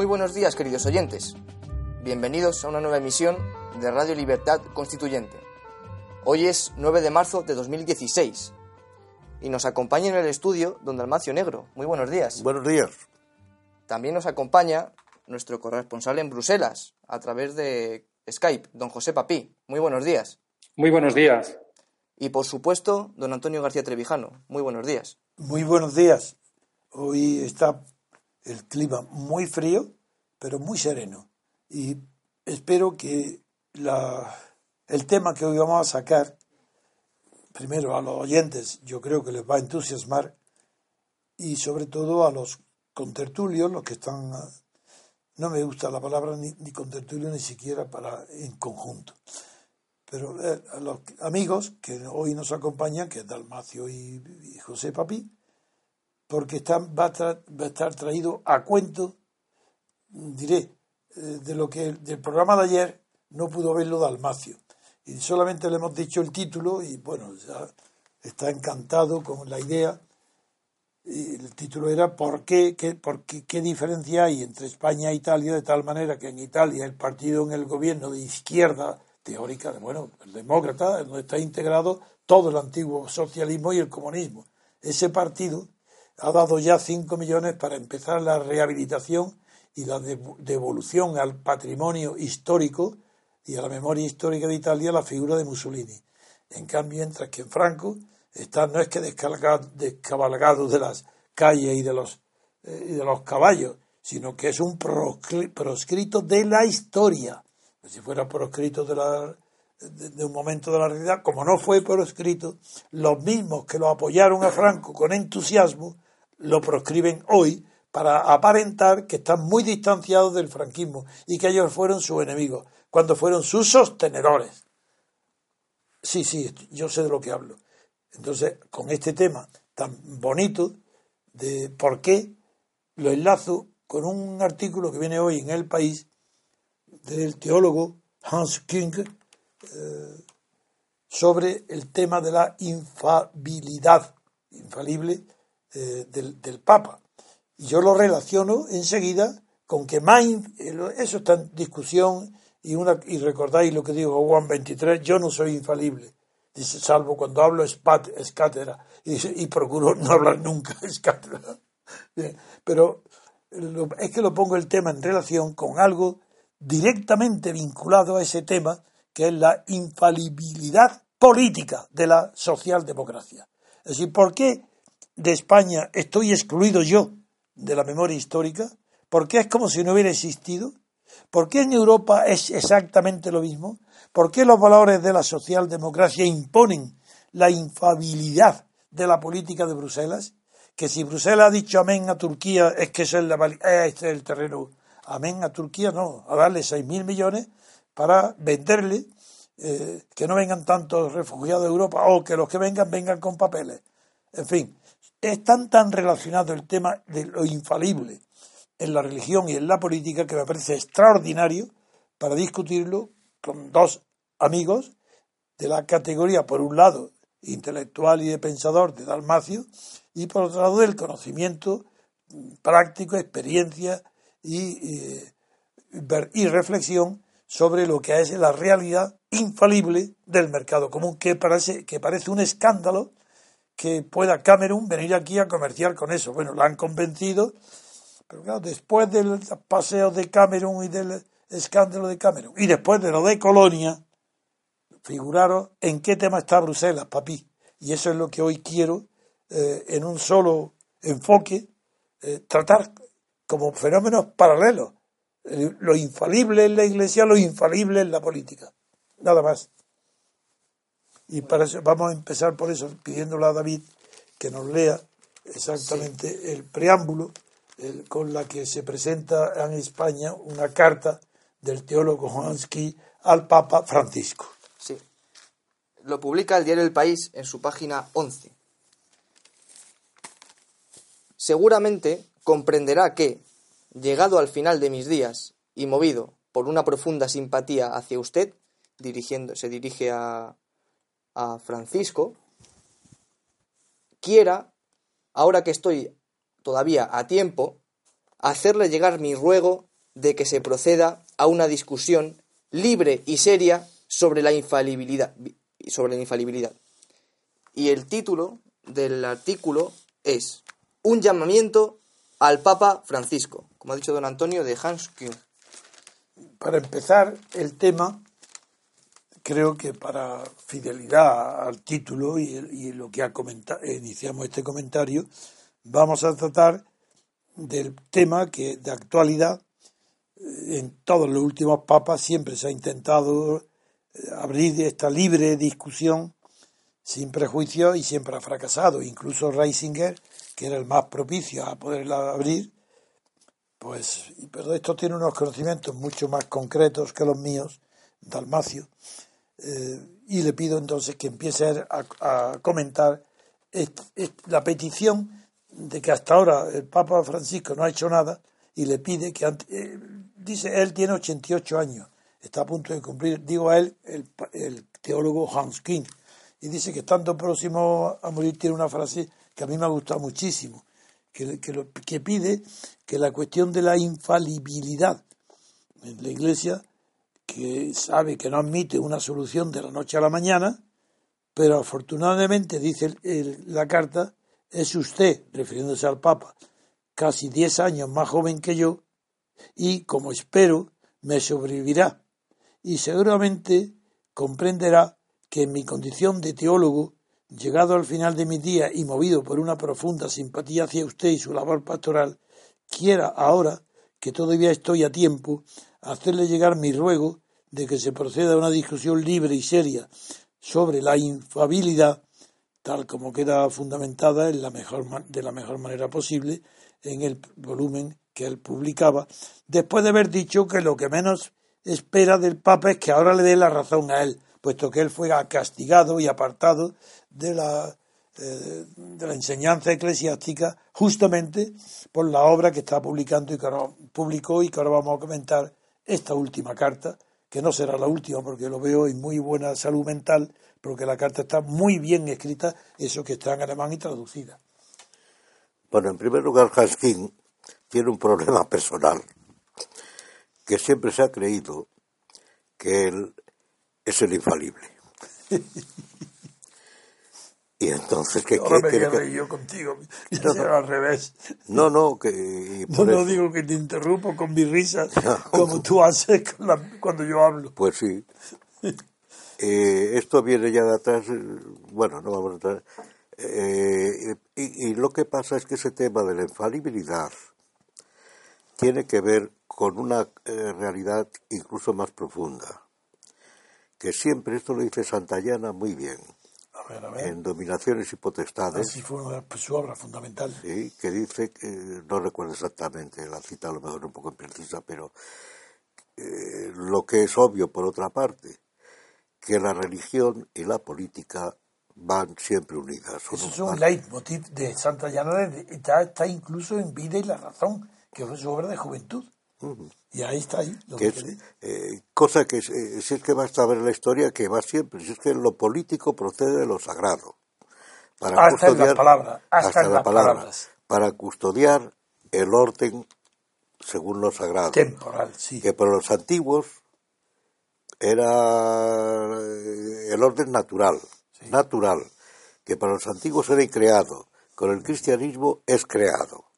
Muy buenos días, queridos oyentes. Bienvenidos a una nueva emisión de Radio Libertad Constituyente. Hoy es 9 de marzo de 2016 y nos acompaña en el estudio don Dalmacio Negro. Muy buenos días. Buenos días. También nos acompaña nuestro corresponsal en Bruselas a través de Skype, don José Papí. Muy buenos días. Muy buenos días. Y por supuesto, don Antonio García Trevijano. Muy buenos días. Muy buenos días. Hoy está el clima muy frío, pero muy sereno. Y espero que la, el tema que hoy vamos a sacar, primero a los oyentes, yo creo que les va a entusiasmar, y sobre todo a los contertulios, los que están... No me gusta la palabra ni, ni contertulio ni siquiera para en conjunto. Pero eh, a los amigos que hoy nos acompañan, que es Dalmacio y, y José Papí, porque están, va, a tra, estar traído a cuento, diré, eh, de lo que del programa de ayer no pudo verlo Dalmacio. Y solamente le hemos dicho el título y bueno, está encantado con la idea. Y el título era ¿por qué, qué, qué diferencia hay entre España e Italia? De tal manera que en Italia el partido en el gobierno de izquierda teórica, bueno, el demócrata, donde está integrado todo el antiguo socialismo y el comunismo. Ese partido ha dado ya 5 millones para empezar la rehabilitación y la devolución al patrimonio histórico y a la memoria histórica de Italia la figura de Mussolini. En cambio, mientras que en Franco está no es que descabalgado de las calles y de los, eh, y de los caballos, sino que es un proscrito de la historia. Si fuera proscrito de, la, de, de un momento de la realidad, como no fue proscrito, los mismos que lo apoyaron a Franco con entusiasmo, lo proscriben hoy para aparentar que están muy distanciados del franquismo y que ellos fueron sus enemigos, cuando fueron sus sostenedores. Sí, sí, yo sé de lo que hablo. Entonces, con este tema tan bonito de por qué, lo enlazo con un artículo que viene hoy en El País del teólogo Hans King eh, sobre el tema de la infabilidad, infalible, eh, del, del, Papa. Y yo lo relaciono enseguida con que más, eso está en discusión y, una, y recordáis lo que dijo Juan 23, yo no soy infalible, dice, salvo cuando hablo es, pat, y, procuro no hablar nunca, es cátedra. Bien, pero es que lo pongo el tema en relación con algo directamente vinculado a ese tema, que es la infalibilidad política de la socialdemocracia. Es decir, ¿por qué de España estoy excluido yo de la memoria histórica? ¿Por qué es como si no hubiera existido? ¿Por qué en Europa es exactamente lo mismo? ¿Por qué los valores de la socialdemocracia imponen la infabilidad de la política de Bruselas? Que si Bruselas ha dicho amén a Turquía es que es el, este es el terreno. Amén a Turquía no, a darle seis mil millones para venderle eh, que no vengan tantos refugiados de Europa o que los que vengan vengan con papeles. En fin, es tan tan relacionado el tema de lo infalible en la religión y en la política que me parece extraordinario para discutirlo con dos amigos de la categoría, por un lado, intelectual y de pensador de Dalmacio, y por otro lado, del conocimiento práctico, experiencia y, y, y reflexión sobre lo que es la realidad infalible del mercado común, que parece, que parece un escándalo que pueda Cameron venir aquí a comerciar con eso. Bueno, la han convencido, pero claro, después del paseo de Cameron y del escándalo de Cameron, y después de lo de Colonia, figuraros en qué tema está Bruselas, papi. Y eso es lo que hoy quiero, eh, en un solo enfoque, eh, tratar como fenómenos paralelos. Eh, lo infalible en la iglesia, lo infalible en la política. Nada más. Y para eso vamos a empezar por eso, pidiéndole a David que nos lea exactamente sí. el preámbulo el, con la que se presenta en España una carta del teólogo Juansky al Papa Francisco. Sí. Lo publica el diario El País en su página 11. Seguramente comprenderá que, llegado al final de mis días y movido por una profunda simpatía hacia usted, dirigiendo, se dirige a, a Francisco, quiera, ahora que estoy todavía a tiempo, hacerle llegar mi ruego de que se proceda a una discusión libre y seria sobre la infalibilidad. Sobre la infalibilidad. Y el título del artículo es Un llamamiento al Papa Francisco, como ha dicho don Antonio de Hans Kühn. Para empezar el tema, creo que para fidelidad al título y, lo que ha comentado, iniciamos este comentario, vamos a tratar del tema que de actualidad en todos los últimos papas siempre se ha intentado eh, abrir esta libre discusión sin prejuicios y siempre ha fracasado. Incluso Reisinger, que era el más propicio a poderla abrir, pues, pero esto tiene unos conocimientos mucho más concretos que los míos, Dalmacio, eh, y le pido entonces que empiece a, comentar la petición de que hasta ahora el Papa Francisco no ha hecho nada y le pide que, eh, dice, él tiene 88 años, está a punto de cumplir, digo a él, el, teólogo Hans King, y dice que estando próximo a morir tiene una frase que a mí me ha gustado muchísimo, que, que pide que la cuestión de la infalibilidad en la Iglesia, que sabe que no admite una solución de la noche a la mañana, pero afortunadamente, dice la carta, es usted, refiriéndose al Papa, casi diez años más joven que yo, y, como espero, me sobrevivirá, y seguramente comprenderá que en mi condición de teólogo, llegado al final de mi día y movido por una profunda simpatía hacia usted y su labor pastoral, quiera ahora, que todavía estoy a tiempo, hacerle llegar mi ruego de que se proceda a una discusión libre y seria sobre la infabilidad tal como queda fundamentada en la mejor, de la mejor manera posible en el volumen que él publicaba, después de haber dicho que lo que menos espera del Papa es que ahora le dé la razón a él, puesto que él fue castigado y apartado de la, eh, de la enseñanza eclesiástica justamente por la obra que está publicando y que ahora publicó y que ahora vamos a comentar esta última carta, que no será la última porque lo veo en muy buena salud mental porque la carta está muy bien escrita, eso que está en alemán y traducida. Bueno, en primer lugar, Haskin tiene un problema personal, que siempre se ha creído que él es el infalible. y entonces, ¿qué Ahora me yo contigo, no, al revés. No, no, que... No, digo que te interrumpo con mi risa, como tú haces cuando yo hablo. Pues sí. Eh, esto viene ya de atrás, eh, bueno, no vamos a entrar. Eh, y, lo que pasa es que ese tema de la infalibilidad tiene que ver con una realidad incluso más profunda, que siempre, esto lo dice Santayana muy bien, en Dominaciones y Potestades. Así fue su obra fundamental. Sí, que dice, que, no recuerdo exactamente, la cita a lo mejor un poco imprecisa, pero lo que es obvio por otra parte, que la religión y la política van siempre unidas. Eso es un leitmotiv de Santa Llana, está, está, incluso en Vida y la Razón, que fue su obra de juventud. Y ahí está ahí. Eh, cosa que, eh, si es que basta ver la historia, que va siempre, si es que lo político procede de lo sagrado. Para hasta custodiar, las palabras, hasta, las palabras. Para custodiar el orden según lo sagrado. Temporal, sí. Que por los antiguos era eh, el orden natural, natural, que para los antiguos era creado, con el cristianismo es creado.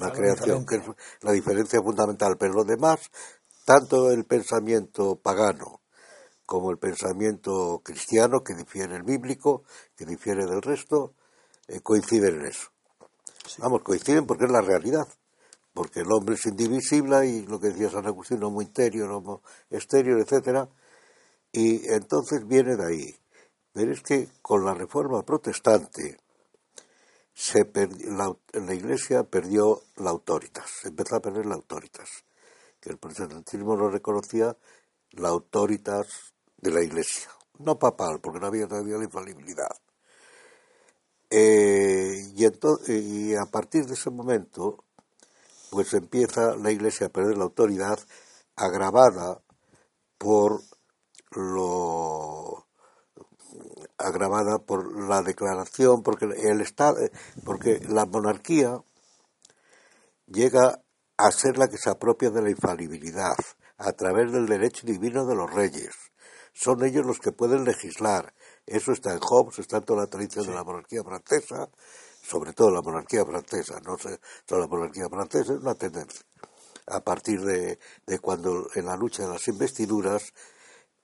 La creación, que es la diferencia fundamental. Pero lo demás, tanto el pensamiento pagano como el pensamiento cristiano, que difiere el bíblico, que difiere del resto, eh, coinciden en eso. Vamos, coinciden porque es la realidad porque el hombre es indivisible y lo que decía San Agustín, homo interior, homo exterior, etcétera, y entonces viene de ahí. Pero es que con la reforma protestante se la, Iglesia perdió la autoritas, empezó a perder la autoritas, que el protestantismo no reconocía la autoritas de la Iglesia, no papal, porque no había todavía la infalibilidad. Eh, y, entonces, y a partir de ese momento pues empieza la Iglesia a perder la autoridad agravada por lo agravada por la declaración porque el estado porque la monarquía llega a ser la que se apropia de la infalibilidad a través del derecho divino de los reyes. Son ellos los que pueden legislar. Eso está en Hobbes, está en toda la tradición de la monarquía francesa, sobre todo la monarquía francesa, no sé, toda la monarquía francesa es una tendencia. A partir de, de cuando en la lucha de las investiduras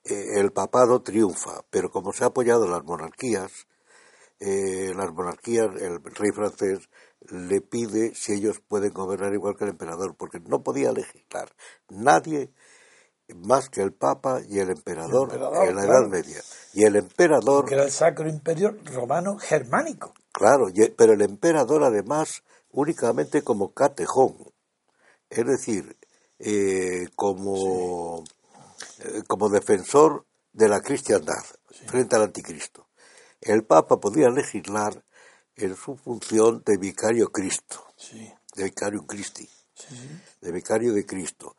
el papado triunfa, pero como se ha apoyado en las monarquías, eh, las monarquías, el rey francés le pide si ellos pueden gobernar igual que el emperador, porque no podía legislar nadie más que el Papa y el emperador, en la Edad Media. Y el emperador... Que era el Sacro Imperio Romano Germánico. Claro, pero el emperador además únicamente como catejón, es decir, eh, como, eh, como defensor de la cristiandad frente al anticristo. El Papa podía legislar en su función de vicario Cristo, de vicario Christi, de vicario de Cristo,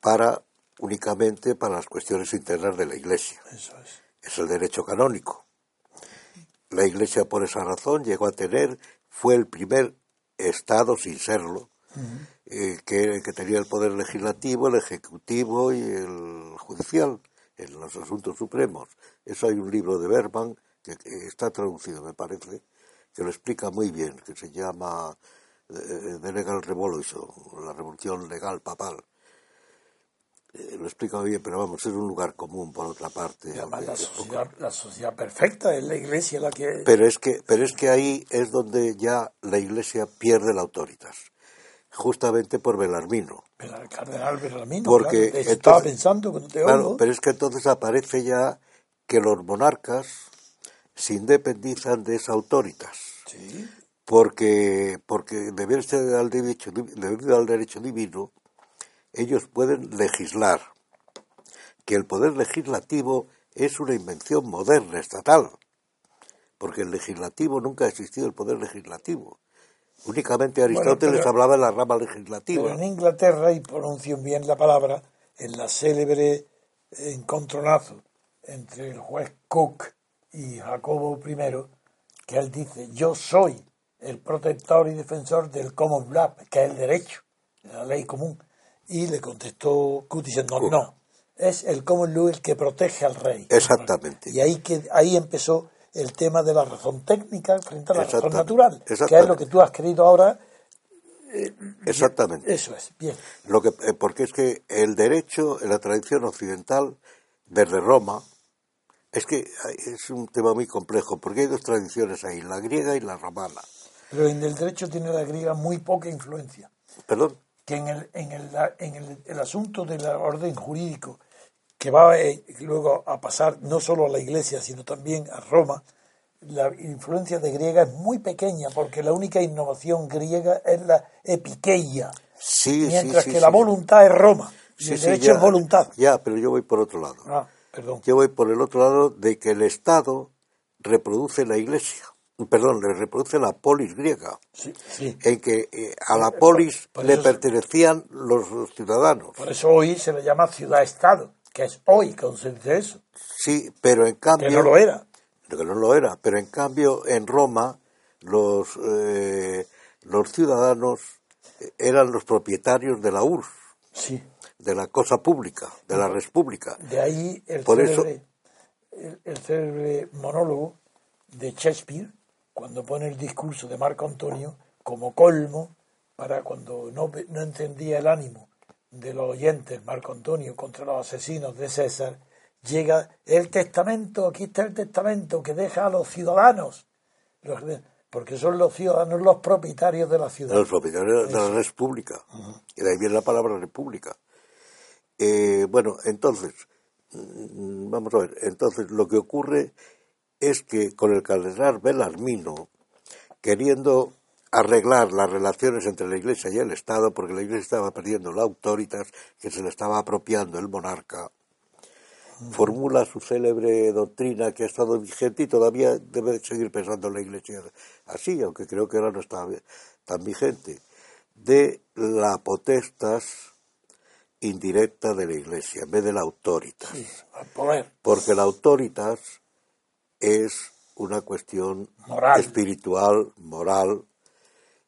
para únicamente para las cuestiones internas de la Iglesia. Eso es. Es el derecho canónico. La Iglesia por esa razón llegó a tener, fue el primer Estado, sin serlo, eh, que, que, tenía el poder legislativo, el ejecutivo y el judicial en los asuntos supremos. Eso hay un libro de Berman que, está traducido, me parece, que lo explica muy bien, que se llama eh, The Legal Revolution, la revolución legal papal. Eh, lo explica bien, pero vamos, es un lugar común por otra parte. la, sociedad, la, sociedad, perfecta es la iglesia la que... Pero es que, pero es que ahí es donde ya la iglesia pierde la autoritas, justamente por Belarmino. El cardenal Belarmino, Porque claro, estaba pensando cuando te claro, pero es que entonces aparece ya que los monarcas se independizan de esa autoritas. Sí. Porque, porque debido al derecho, debido al derecho divino, ellos pueden legislar, que el poder legislativo es una invención moderna, estatal, porque el legislativo nunca ha existido el poder legislativo. Únicamente Aristóteles hablaba de la rama legislativa. Pero en Inglaterra, y pronuncio bien la palabra, en la célebre encontronazo entre el juez Cook y Jacobo I, que él dice, yo soy el protector y defensor del common law, que es el derecho, la ley común. Y le contestó Cut diciendo, no, no, es el common law el que protege al rey. Exactamente. Y ahí, que, ahí empezó el tema de la razón técnica frente a la razón natural, que es lo que tú has querido ahora. Eh, Exactamente. Eso es, bien. Lo que, eh, porque es que el derecho en la tradición occidental, desde Roma, es que es un tema muy complejo, porque hay dos tradiciones ahí, la griega y la romana. Pero en el derecho tiene la griega muy poca influencia. ¿Perdón? que en el, en el, en el, el asunto del orden jurídico que va eh, luego a pasar no solo a la Iglesia, sino también a Roma, la influencia de griega es muy pequeña, porque la única innovación griega es la epiqueia, sí, mientras sí, que la voluntad es Roma, y el derecho ya, es voluntad. Ya, pero yo voy por otro lado. Ah, perdón. Yo voy por el otro lado de que el Estado reproduce la Iglesia perdón, le reproduce la polis griega, sí, sí. en que eh, a la polis por le pertenecían los, los, ciudadanos. Por eso hoy se le llama ciudad-estado, que es hoy se dice eso. Sí, pero en cambio... Que no lo era. Que no lo era, pero en cambio en Roma los, eh, los ciudadanos eran los propietarios de la URSS, sí. de la cosa pública, de la res pública. De ahí el, Por célebre, eso, el, el célebre monólogo de Shakespeare, cuando pone el discurso de Marco Antonio como colmo para cuando no, no entendía el ánimo de los oyentes, Marco Antonio, contra los asesinos de César, llega el testamento, aquí está el testamento que deja a los ciudadanos, los, porque son los ciudadanos los propietarios de la ciudad. Los propietarios de la república, uh -huh. y de ahí viene la palabra república. Eh, bueno, entonces, vamos a ver, entonces lo que ocurre es que con el cardenal Belarmino, queriendo arreglar las relaciones entre la Iglesia y el Estado, porque la Iglesia estaba perdiendo la autoridad que se le estaba apropiando el monarca, formula su célebre doctrina que ha estado vigente y todavía debe seguir pensando la Iglesia así, aunque creo que ahora no está tan vigente, de la potestas indirecta de la Iglesia, en vez de la autoritas. Sí. Porque la autoritas es una cuestión moral. espiritual, moral,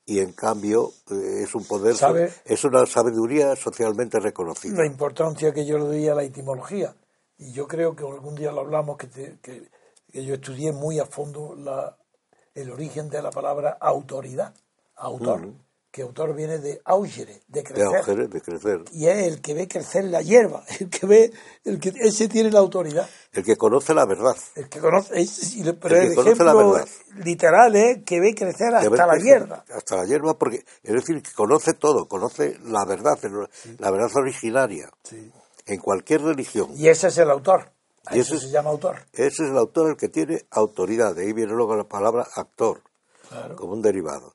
y en cambio eh, es un poder, ¿Sabe? es una sabiduría socialmente reconocida. La importancia que yo le doy a la etimología. Y yo creo que algún día lo hablamos, que, te- que- que yo estudié muy a fondo la, el origen de la palabra autoridad, autor, que autor viene de augere, de de crecer. auger, de crecer. Y es el que ve crecer la hierba, el que ve, el que ese tiene la autoridad. El que conoce la verdad. El que conoce, es- pero El el, la verdad. literal es que ve crecer hasta ve la crecer hierba. Hasta la hierba, porque es decir, que conoce todo, conoce la verdad, la verdad originaria, en cualquier religión. Y ese es el autor. A Y eso ese es- se llama autor. Ese es el autor el que tiene autoridad, de ahí viene luego la palabra actor, Claro. como un derivado.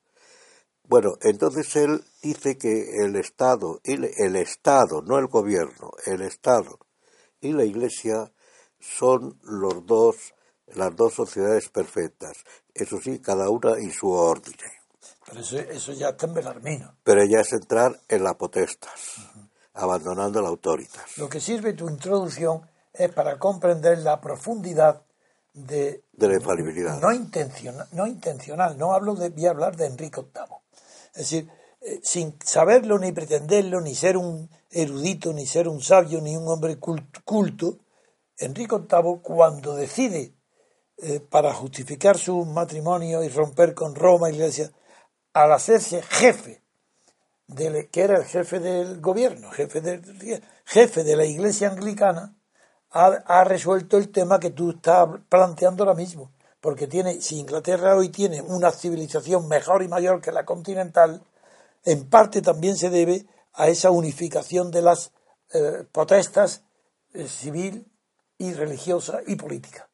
Bueno, entonces él dice que el Estado, y el Estado, no el gobierno, el Estado y la Iglesia son los dos, las dos sociedades perfectas. Eso sí, cada una en su orden. Pero eso, eso ya está en Belarmino. Pero ya es entrar en la potestas, abandonando la autoritas. Lo que sirve tu introducción es para comprender la profundidad de, De la infalibilidad. no intencional, no intencional, no hablo de, voy a hablar de Enrique VIII. Es decir, eh, sin saberlo ni pretenderlo, ni ser un erudito, ni ser un sabio, ni un hombre cult- culto, Enrique VIII cuando decide eh, para justificar su matrimonio y romper con Roma Iglesia, al hacerse jefe, del, que era el jefe del gobierno, jefe de, jefe de la Iglesia anglicana, ha, ha resuelto el tema que tú estás planteando ahora mismo. Porque tiene, si Inglaterra hoy tiene una civilización mejor y mayor que la continental, en parte también se debe a esa unificación de las eh, potestas eh, civil y religiosa y política.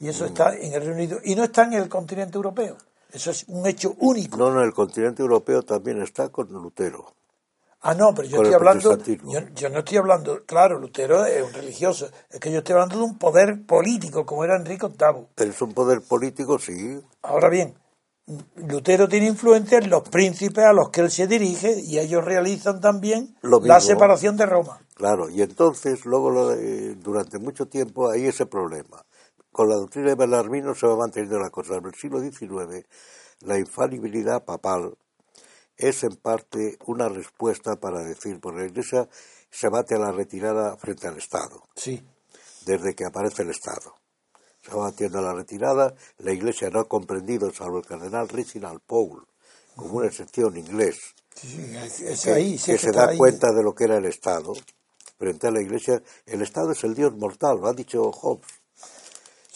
Y eso está en el Reino Unido y no está en el continente europeo. Eso es un hecho único. No, no, el continente europeo también está con Lutero. Ah, no, pero yo estoy hablando. Yo, yo no estoy hablando. Claro, Lutero es un religioso. Es que yo estoy hablando de un poder político como era Enrique VIII. Pero es un poder político, sí. Ahora bien, Lutero tiene influencia en los príncipes a los que él se dirige y ellos realizan también Lo la separación de Roma. Claro, y entonces luego lo de- durante mucho tiempo hay ese problema. Con la doctrina de Belarmino se va manteniendo la cosa. En el siglo XIX la infalibilidad papal es en parte una respuesta para decir, por la Iglesia se bate a la retirada frente al Estado, Sí. desde que aparece el Estado. Se va batiendo a la retirada, la Iglesia no ha comprendido, salvo el cardenal Reginald Paul, como una excepción inglés, sí, es, que, ahí. sí, que es se da ahí. cuenta de lo que era el Estado frente a la Iglesia. El Estado es el Dios mortal, lo ha dicho Hobbes.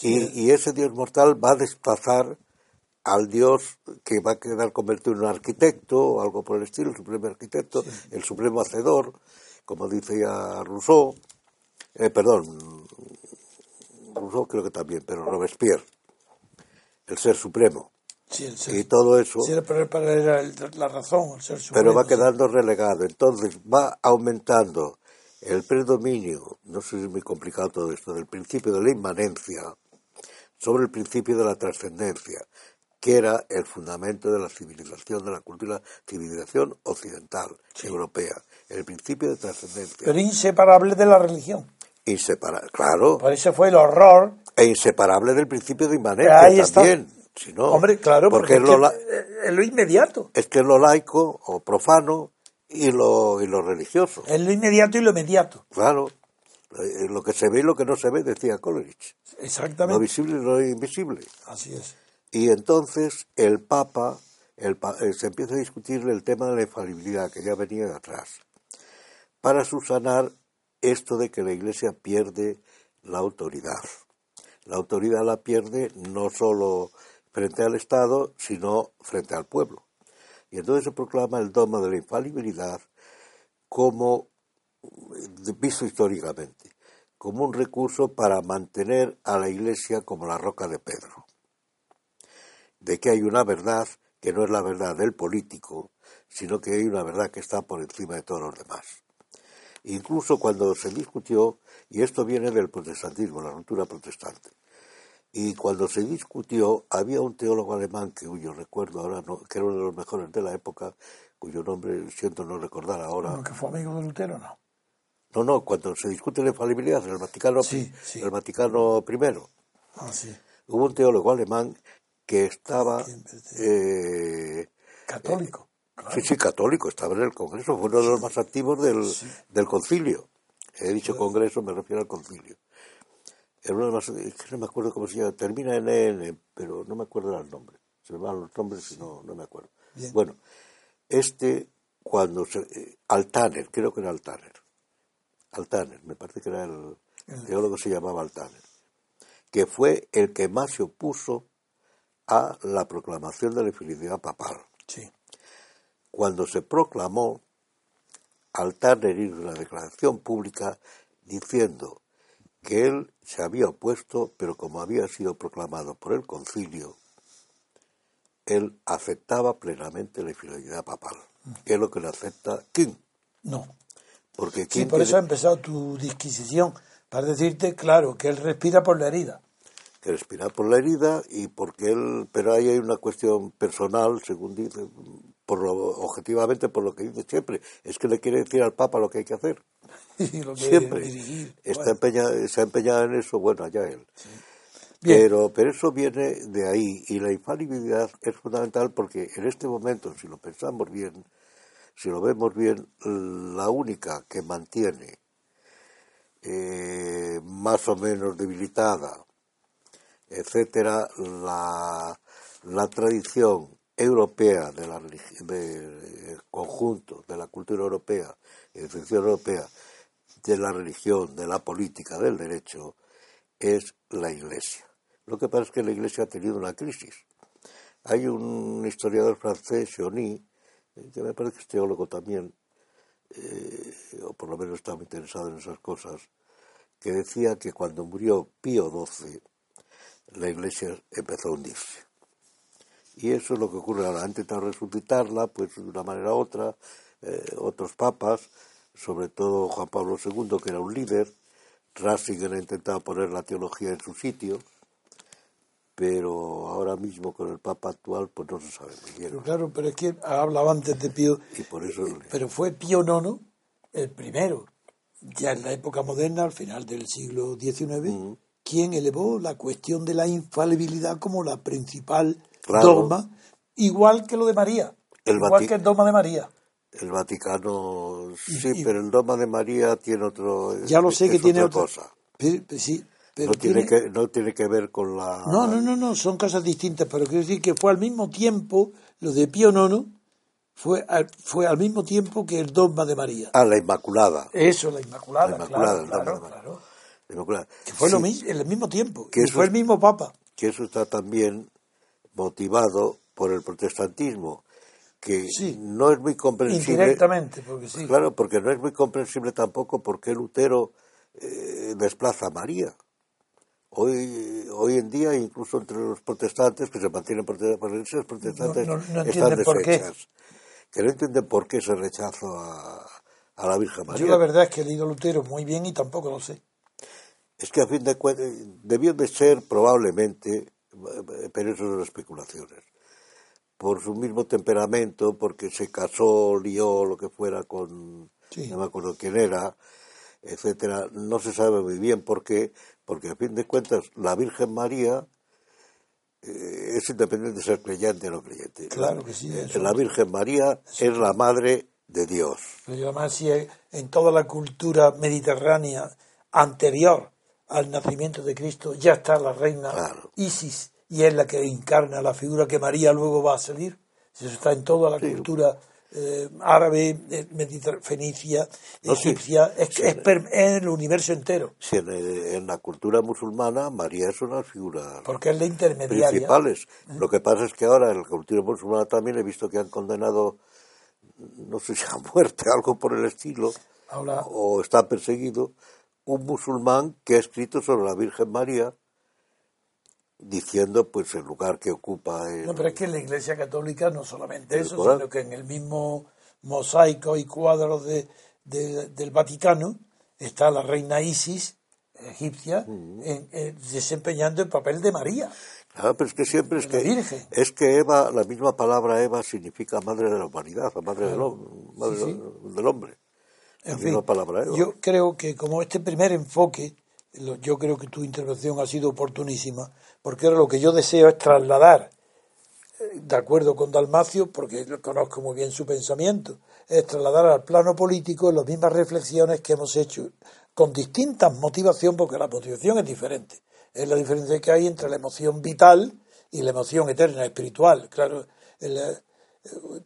Y, y ese Dios mortal va a desplazar al Dios que va a quedar convertido en un arquitecto o algo por el estilo, el supremo arquitecto, el supremo hacedor, como dice ya Rousseau, eh, perdón, Rousseau creo que también, pero Robespierre, el ser supremo. Sí, el ser- Y todo eso sí, pero era el- la razón, el ser supremo. pero va quedando relegado. Entonces va aumentando el predominio, no sé si es muy complicado todo esto, del principio de la inmanencia sobre el principio de la trascendencia, que era el fundamento de la civilización, de la cultura, civilización occidental, europea. El principio de trascendencia. Pero inseparable de la religión. Inseparable, claro, Por eso fue el horror. e inseparable del principio de está. también. Si no, Hombre, claro, porque, porque, es, lo, la- es lo inmediato. es que es lo laico o profano y lo, y lo religioso. Es lo inmediato y lo inmediato. Claro, eh, lo que se ve y lo que no se ve, decía Coleridge. Lo Exactamente. visible y lo invisible. Así es. Y entonces el Papa, eh, se empieza a discutir el tema de la infalibilidad, que ya venía de atrás, para subsanar esto de que la Iglesia pierde la autoridad. La autoridad la pierde no solo frente al Estado, sino frente al pueblo. Y entonces se proclama el dogma de la infalibilidad como, eh, visto históricamente, como un recurso para mantener a la Iglesia como la roca de Pedro. De que hay una verdad que no es la verdad del político, sino que hay una verdad que está por encima de todos los demás. Incluso cuando se discutió, y esto viene del protestantismo, la ruptura protestante, y cuando se discutió, había un teólogo alemán que cuyo recuerdo ahora no, que era uno de los mejores de la época, cuyo nombre siento no recordar ahora. Que fue amigo de Lutero, no. No, no, cuando se discute la infalibilidad en el Vaticano, Sí, sí. el Vaticano I, Ah, sí. hubo un teólogo alemán que estaba eh, Católico. Sí, sí, católico, estaba en el Congreso, fue uno de los más activos del, del concilio. He dicho Congreso, me refiero al concilio. Era uno de los más, no me acuerdo cómo se llama, termina en N, pero no me acuerdo el nombre. Se me van los nombres y no, no me acuerdo. Bien. Bueno, este, cuando se, eh, Altaner, creo que era Altaner. Altaner, me parece que era el teólogo que se llamaba Altaner, que fue el que más se opuso a la proclamación de la fidelidad papal. Sí. Cuando se proclamó, Altaner hizo una declaración pública diciendo que él se había opuesto, pero como había sido proclamado por el concilio, él aceptaba plenamente la fidelidad papal, que es lo que le acepta King. No. Porque Sí, King por eso ha empezado tu disquisición, para decirte, claro, que él respira por la herida. Que respirar por la herida y porque él, pero ahí hay una cuestión personal, según dice, por lo, objetivamente por lo que dice siempre, es que le quiere decir al Papa lo que hay que hacer. Y lo que siempre dirigir. está Bueno, empeñado, se ha empeñado en eso, bueno, allá él. Pero, pero eso viene de ahí y la infalibilidad es fundamental porque en este momento, si lo pensamos bien, si lo vemos bien, la única que mantiene eh, más o menos debilitada, etcétera, la, tradición europea del conjunto de la cultura europea, europea, de la religión, de la política, del derecho, es la Iglesia. Lo que pasa es que la Iglesia ha tenido una crisis. Hay un historiador francés, Chauny, eh, que me parece que es teólogo también, eh, o por lo menos estaba interesado en esas cosas, que decía que cuando murió Pío XII, la Iglesia empezó a hundirse. Y eso es lo que ocurre ahora. Han intentado resucitarla, pues de una manera u otra, eh, otros papas, sobre todo Juan Pablo II, que era un líder, Ratzinger ha intentado poner la teología en su sitio, pero ahora mismo con el Papa actual, pues no se sabe muy bien. Pero claro, pero es que hablaba antes de Pío, Y por eso pero fue Pío IX el primero, ya en la época moderna, al final del siglo XIX, quien elevó la cuestión de la infalibilidad como la principal Claro. dogma, igual que lo de María, El igual Vati- que el dogma de María. el Vaticano, sí, y- pero el dogma de María tiene otro. Ya lo sé que tiene otra otra cosa. Pero- pero sí, pero no, tiene tiene- que, no tiene que ver con la. No, no, no, no, son cosas distintas, pero quiero decir que fue al mismo tiempo, lo de Pío IX fue al, fue al mismo tiempo que el dogma de María. Ah, la Inmaculada. Eso, la Inmaculada, La Inmaculada, claro, claro. Que fue lo mismo, en el mismo tiempo, Que y eso fue el mismo Papa. Que eso está también motivado por el protestantismo, que Sí. no es muy comprensible. Indirectamente, porque sí. Claro, porque no es muy comprensible tampoco por qué Lutero eh, desplaza a María. Hoy, hoy en día, incluso entre los protestantes, que se mantienen protestantes, protestantes No- no- no están deshechas. Que no entienden por qué ese rechazo a, a la Virgen María. Yo la verdad es que he leído Lutero muy bien y tampoco lo sé. Es que a fin de cuentas debió de ser probablemente, pero eso son especulaciones, por su mismo temperamento, porque se casó, lió, lo que fuera con, Sí. no me acuerdo quién era, etcétera. No se sabe muy bien por qué, porque a fin de cuentas la Virgen María eh, es independiente de ser creyente o no creyente. Claro que sí, Eh, eso. La Virgen María es la madre de Dios. Pero además, si en toda la cultura mediterránea anterior al nacimiento de Cristo ya está la reina Claro. Isis y es la que encarna la figura que María luego va a salir. Eso está en toda la cultura eh, árabe, eh, fenicia, No, sí. egipcia, es, Sí. es es el universo entero, en, en la cultura musulmana María es una figura porque es la intermediaria. principales. Lo que pasa es que ahora en la cultura musulmana también he visto que han condenado, no sé si a muerte, algo por el estilo, Ahora, o está perseguido, un musulmán que ha escrito sobre la Virgen María diciendo pues el lugar que ocupa en- No, pero es que en la Iglesia Católica no solamente El eso, Corán. sino que en el mismo mosaico y cuadros de, de- del Vaticano está la reina Isis, egipcia, en- en- desempeñando el papel de María. Ah, pero es que siempre es La que Virgen. es que Eva, la misma palabra Eva significa madre de la humanidad, la madre Sí, del hombre. En fin, palabra Eva. yo creo que como este primer enfoque, yo creo que tu intervención ha sido oportunísima, porque ahora lo que yo deseo es trasladar de acuerdo con Dalmacio, porque conozco muy bien su pensamiento, es trasladar al plano político las mismas reflexiones que hemos hecho con distintas motivaciones, porque la motivación es diferente. Es la diferencia que hay entre la emoción vital y la emoción eterna, espiritual. Claro, eh,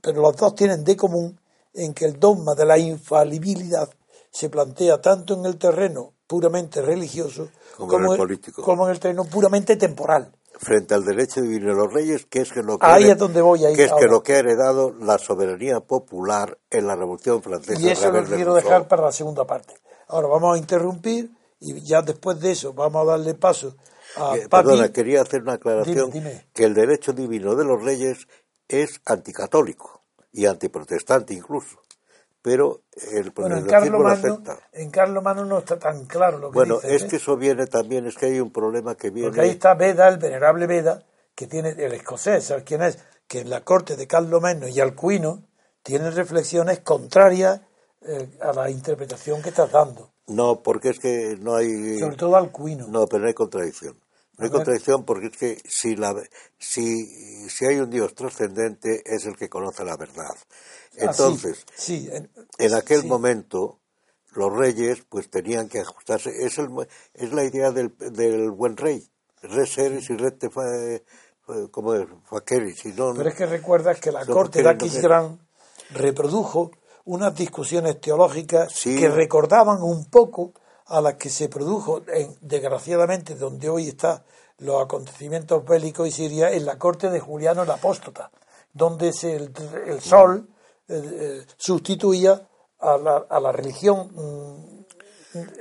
pero los dos tienen de común en que el dogma de la infalibilidad se plantea tanto en el terreno puramente religioso como, en el político. como en el terreno puramente temporal frente al derecho divino de los reyes, que es que lo que, ahí es donde voy, ahí que, es que lo que ha heredado la soberanía popular en la Revolución Francesa. Y eso lo quiero dejar para la segunda parte. Ahora vamos a interrumpir y ya después de eso vamos a darle paso a eh, Perdona, quería hacer una aclaración que el derecho divino de los reyes es anticatólico y antiprotestante incluso pero el bueno, en Carlos, Mano, en Carlos Mano no está tan claro lo que bueno, es ¿eh? que eso viene también, es que hay un problema que viene... Porque ahí está Veda, el venerable Veda, que tiene el escocés, ¿sabes quién es? Que en la corte de Carlos Mano y Alcuino tiene reflexiones contrarias eh, a la interpretación que estás dando. No, porque es que no hay... Sobre todo Alcuino. No, pero no hay contradicción. No hay contradicción porque es que si, la, si, si hay un Dios trascendente es el que conoce la verdad. Ah, Entonces, en, aquel momento los reyes pues tenían que ajustarse. Es, el, es la idea del, del buen rey. Res seres y rete como faqueris. no, Pero es que recuerdas que la corte de Aquisgrán reprodujo unas discusiones teológicas que recordaban un poco a las que se produjo, en, desgraciadamente, donde hoy están los acontecimientos bélicos y Siria, en la corte de Juliano el Apóstata, donde el, el sol eh, sustituía a la, a la religión mm,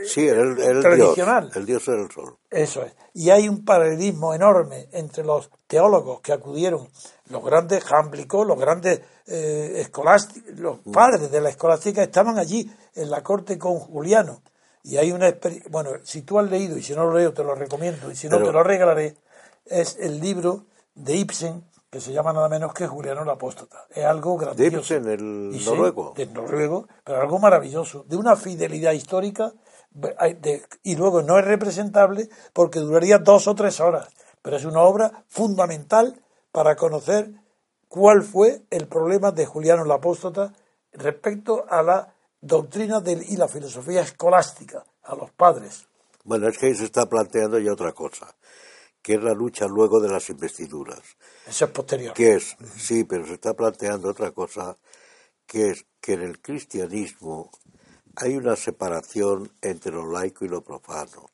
sí, el, el tradicional. Dios, el dios era el sol. Eso es. Y hay un paralelismo enorme entre los teólogos que acudieron, los grandes jámblicos, los grandes eh, escolásticos, los mm. padres de la escolástica estaban allí en la corte con Juliano. Y hay una bueno, si tú has leído, y si no lo leo te lo recomiendo, y si no te lo regalaré, es el libro de Ibsen, que se llama nada menos que Juliano el Apóstata. Es algo grandioso. en el noruego. de noruego, pero algo maravilloso, de una fidelidad histórica y luego no es representable porque duraría dos o tres horas, pero es una obra fundamental para conocer cuál fue el problema de Juliano el Apóstata respecto a la doctrina del, y la filosofía escolástica, a los padres. Bueno, es que ahí se está planteando ya otra cosa que es la lucha luego de las investiduras. Eso es posterior. Que es, sí, pero se está planteando otra cosa, que es que en el cristianismo hay una separación entre lo laico y lo profano.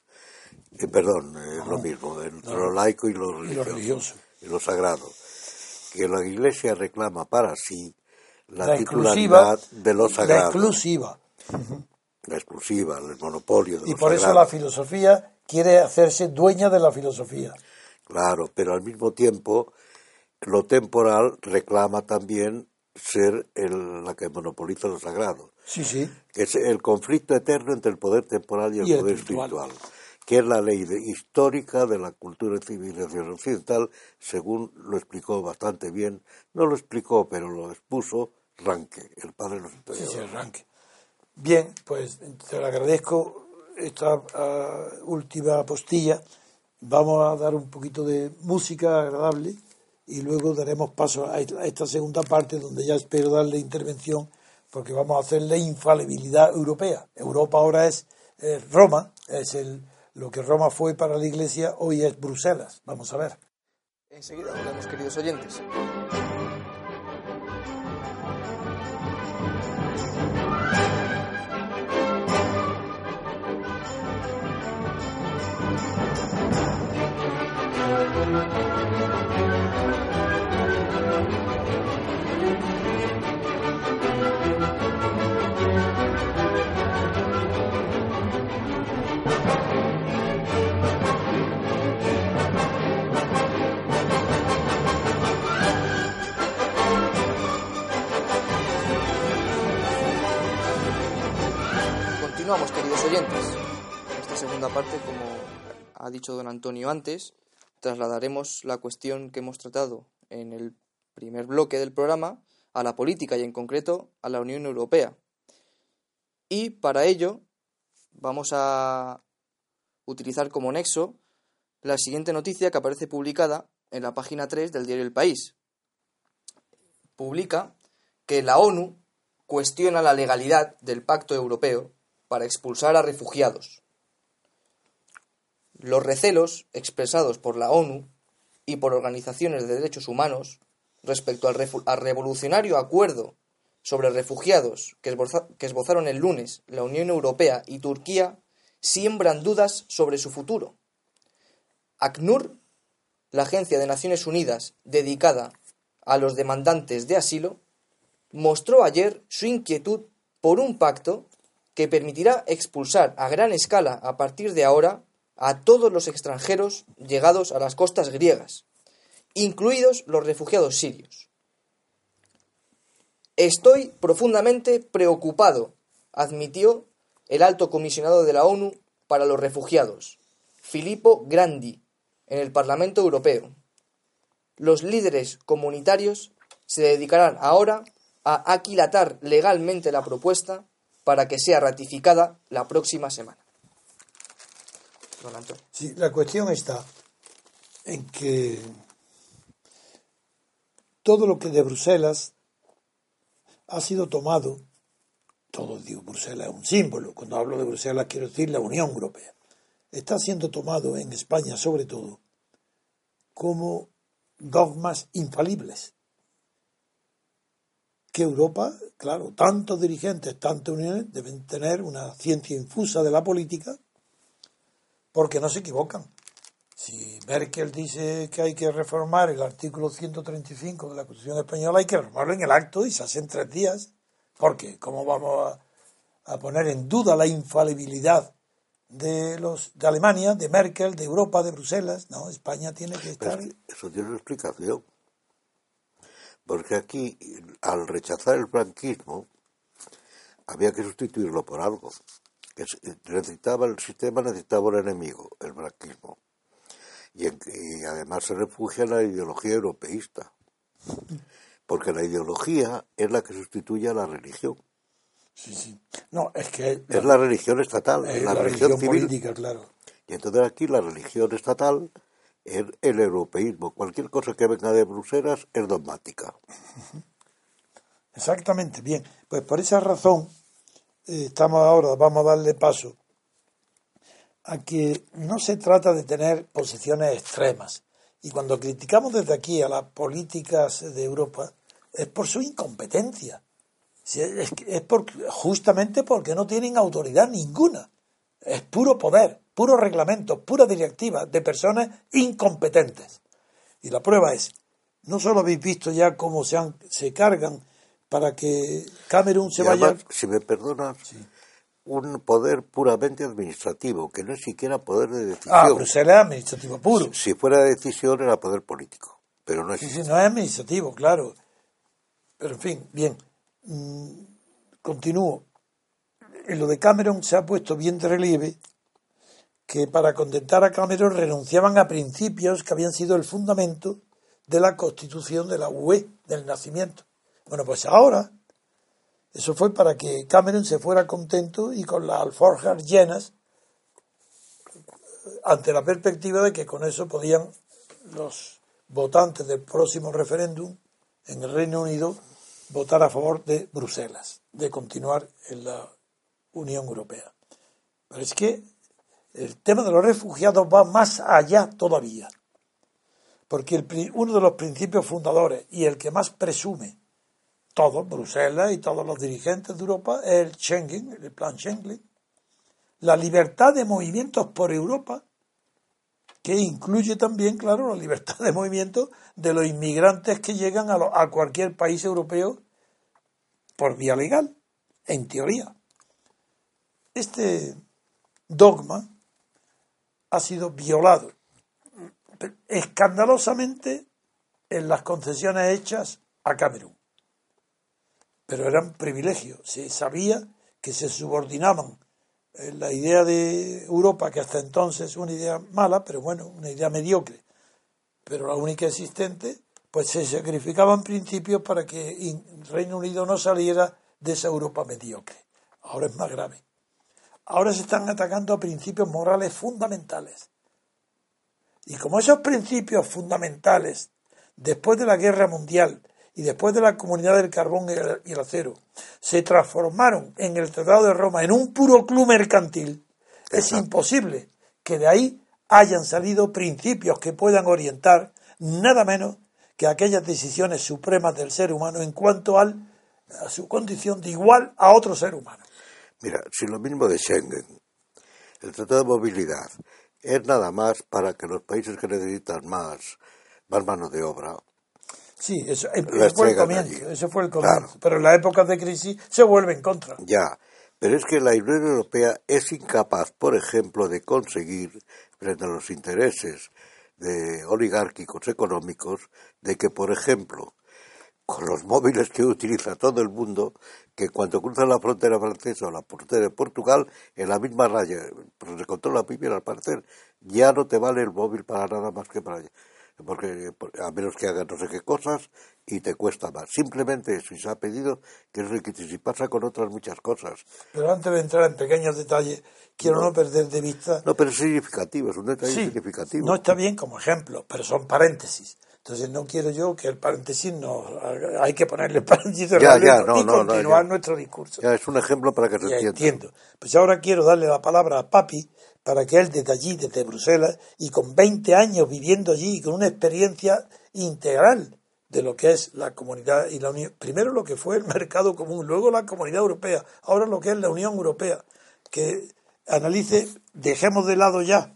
Eh, perdón, es lo mismo, entre lo laico y lo religioso, y lo, sagrado. Que la Iglesia reclama para sí la, titularidad de lo sagrado. La exclusiva. La exclusiva, el monopolio de Y por eso la filosofía quiere hacerse dueña de la filosofía. Claro, pero al mismo tiempo lo temporal reclama también ser el, la que monopoliza lo sagrado. Sí, sí. Es el conflicto eterno entre el poder temporal y el, poder espiritual. que es la ley histórica de la cultura y civilización occidental, según lo explicó bastante bien, no lo explicó, pero lo expuso Ranke, el padre de los historiadores. Sí, sí, Ranke. Bien, pues te lo agradezco esta uh, última postilla, vamos a dar un poquito de música agradable y luego daremos paso a esta segunda parte donde ya espero darle intervención porque vamos a hacer la infalibilidad europea. Europa ahora es Roma, es el, lo que Roma fue para la Iglesia, hoy es Bruselas. Vamos a ver. Enseguida volvemos, queridos oyentes. Continuamos, queridos oyentes. En esta segunda parte, como ha dicho don Antonio antes, trasladaremos la cuestión que hemos tratado en el primer bloque del programa a la política y en concreto a la Unión Europea. Y para ello vamos a utilizar como nexo la siguiente noticia que aparece publicada en la página 3 del diario El País, publica que la ONU cuestiona la legalidad del pacto europeo para expulsar a refugiados. Los recelos expresados por la ONU y por organizaciones de derechos humanos respecto al, revolucionario acuerdo sobre refugiados que, que esbozaron el lunes la Unión Europea y Turquía siembran dudas sobre su futuro. ACNUR, la agencia de Naciones Unidas dedicada a los demandantes de asilo, mostró ayer su inquietud por un pacto que permitirá expulsar a gran escala a partir de ahora a todos los extranjeros llegados a las costas griegas, incluidos los refugiados sirios. Estoy profundamente preocupado, admitió el alto comisionado de la ONU para los refugiados, Filippo Grandi, en el Parlamento Europeo. Los líderes comunitarios se dedicarán ahora a aquilatar legalmente la propuesta para que sea ratificada la próxima semana. Sí, la cuestión está en que todo lo que de Bruselas ha sido tomado, todo digo, Bruselas es un símbolo, cuando hablo de Bruselas quiero decir la Unión Europea, está siendo tomado en España sobre todo como dogmas infalibles. Que Europa, claro, tantos dirigentes, tantas uniones deben tener una ciencia infusa de la política porque no se equivocan. Si Merkel dice que hay que reformar el artículo 135 de la Constitución Española, hay que reformarlo en el acto y se hace en tres días. ¿Por qué? ¿Cómo vamos a, poner en duda la infalibilidad de los de Alemania, de Merkel, de Europa, de Bruselas? No, España tiene que estar. eso tiene una explicación. Porque aquí, al rechazar el franquismo, había que sustituirlo por algo. Que necesitaba el sistema, necesitaba el enemigo, el franquismo y, además se refugia en la ideología europeísta, porque la ideología es la que sustituye a la religión. Sí, sí. No, es que... Es la religión estatal, es la, religión, civil. política, claro. Y entonces aquí la religión estatal es el europeísmo. Cualquier cosa que venga de Bruselas es dogmática. Exactamente, bien. Pues por esa razón eh, estamos ahora, vamos a darle paso a que no se trata de tener posiciones extremas. Y cuando criticamos desde aquí a las políticas de Europa, es por su incompetencia. Es, por, justamente porque no tienen autoridad ninguna. Es puro poder, puro reglamento, pura directiva de personas incompetentes. Y la prueba es, no solo habéis visto ya cómo se, se cargan para que Camerún se vaya. Si me perdonas, un poder puramente administrativo, que no es siquiera poder de decisión. Ah, Bruselas es administrativo puro. Si, fuera decisión era poder político, pero no es. Sí, sí, no es administrativo, claro. Pero en fin, bien. Mm, continúo. En lo de Cameron se ha puesto bien de relieve que para contentar a Cameron renunciaban a principios que habían sido el fundamento de la constitución de la UE, del nacimiento. Bueno, pues ahora eso fue para que Cameron se fuera contento y con las alforjas llenas ante la perspectiva de que con eso podían los votantes del próximo referéndum en el Reino Unido votar a favor de Bruselas, de continuar en la Unión Europea. Pero es que el tema de los refugiados va más allá todavía, porque uno de los principios fundadores y el que más presume todo, Bruselas y todos los dirigentes de Europa, el Schengen, el plan Schengen, la libertad de movimientos por Europa, que incluye también, claro, la libertad de movimiento de los inmigrantes que llegan a, a cualquier país europeo por vía legal, en teoría. Este dogma ha sido violado escandalosamente en las concesiones hechas a Camerún pero eran privilegios. Se sabía que se subordinaban. Eh, la idea de Europa, que hasta entonces una idea mala, pero bueno, una idea mediocre, pero la única existente, pues se sacrificaban principios para que Reino Unido no saliera de esa Europa mediocre. Ahora es más grave. Ahora se están atacando a principios morales fundamentales. Y como esos principios fundamentales, después de la guerra mundial, y después de la comunidad del carbón y el acero se transformaron en el Tratado de Roma en un puro club mercantil, es imposible que de ahí hayan salido principios que puedan orientar nada menos que aquellas decisiones supremas del ser humano en cuanto al, a su condición de igual a otro ser humano. Mira, si lo mismo de Schengen, el Tratado de Movilidad, es nada más para que los países que necesitan más, más mano de obra. Sí, eso, fue el comienzo, ese fue el comienzo. Pero en las épocas de crisis se vuelve en contra. Ya, pero es que la Unión Europea es incapaz, por ejemplo, de conseguir, frente a los intereses de oligárquicos económicos, de que, por ejemplo, con los móviles que utiliza todo el mundo, que cuando cruzan la frontera francesa o la frontera de Portugal, en la misma raya, se controla muy bien al parecer, ya no te vale el móvil para nada más que para allá porque a menos que hagan no sé qué cosas y te cuesta más. Simplemente eso, y se ha pedido que es requisito. Y pasa con otras muchas cosas. Pero antes de entrar en pequeños detalles, quiero no, perder de vista. No, pero es significativo, es un detalle significativo. No está bien como ejemplo, pero son paréntesis. Entonces no quiero yo que el paréntesis no hay que ponerle paréntesis ya, ya, no, y continuar nuestro discurso. Ya, es un ejemplo para que se entienda. Entiendo. Pues ahora quiero darle la palabra a Papi para que él desde allí, desde Bruselas, y con 20 años viviendo allí, y con una experiencia integral de lo que es la comunidad y la Unión, primero lo que fue el mercado común, luego la comunidad europea, ahora lo que es la Unión Europea, que analice, dejemos de lado ya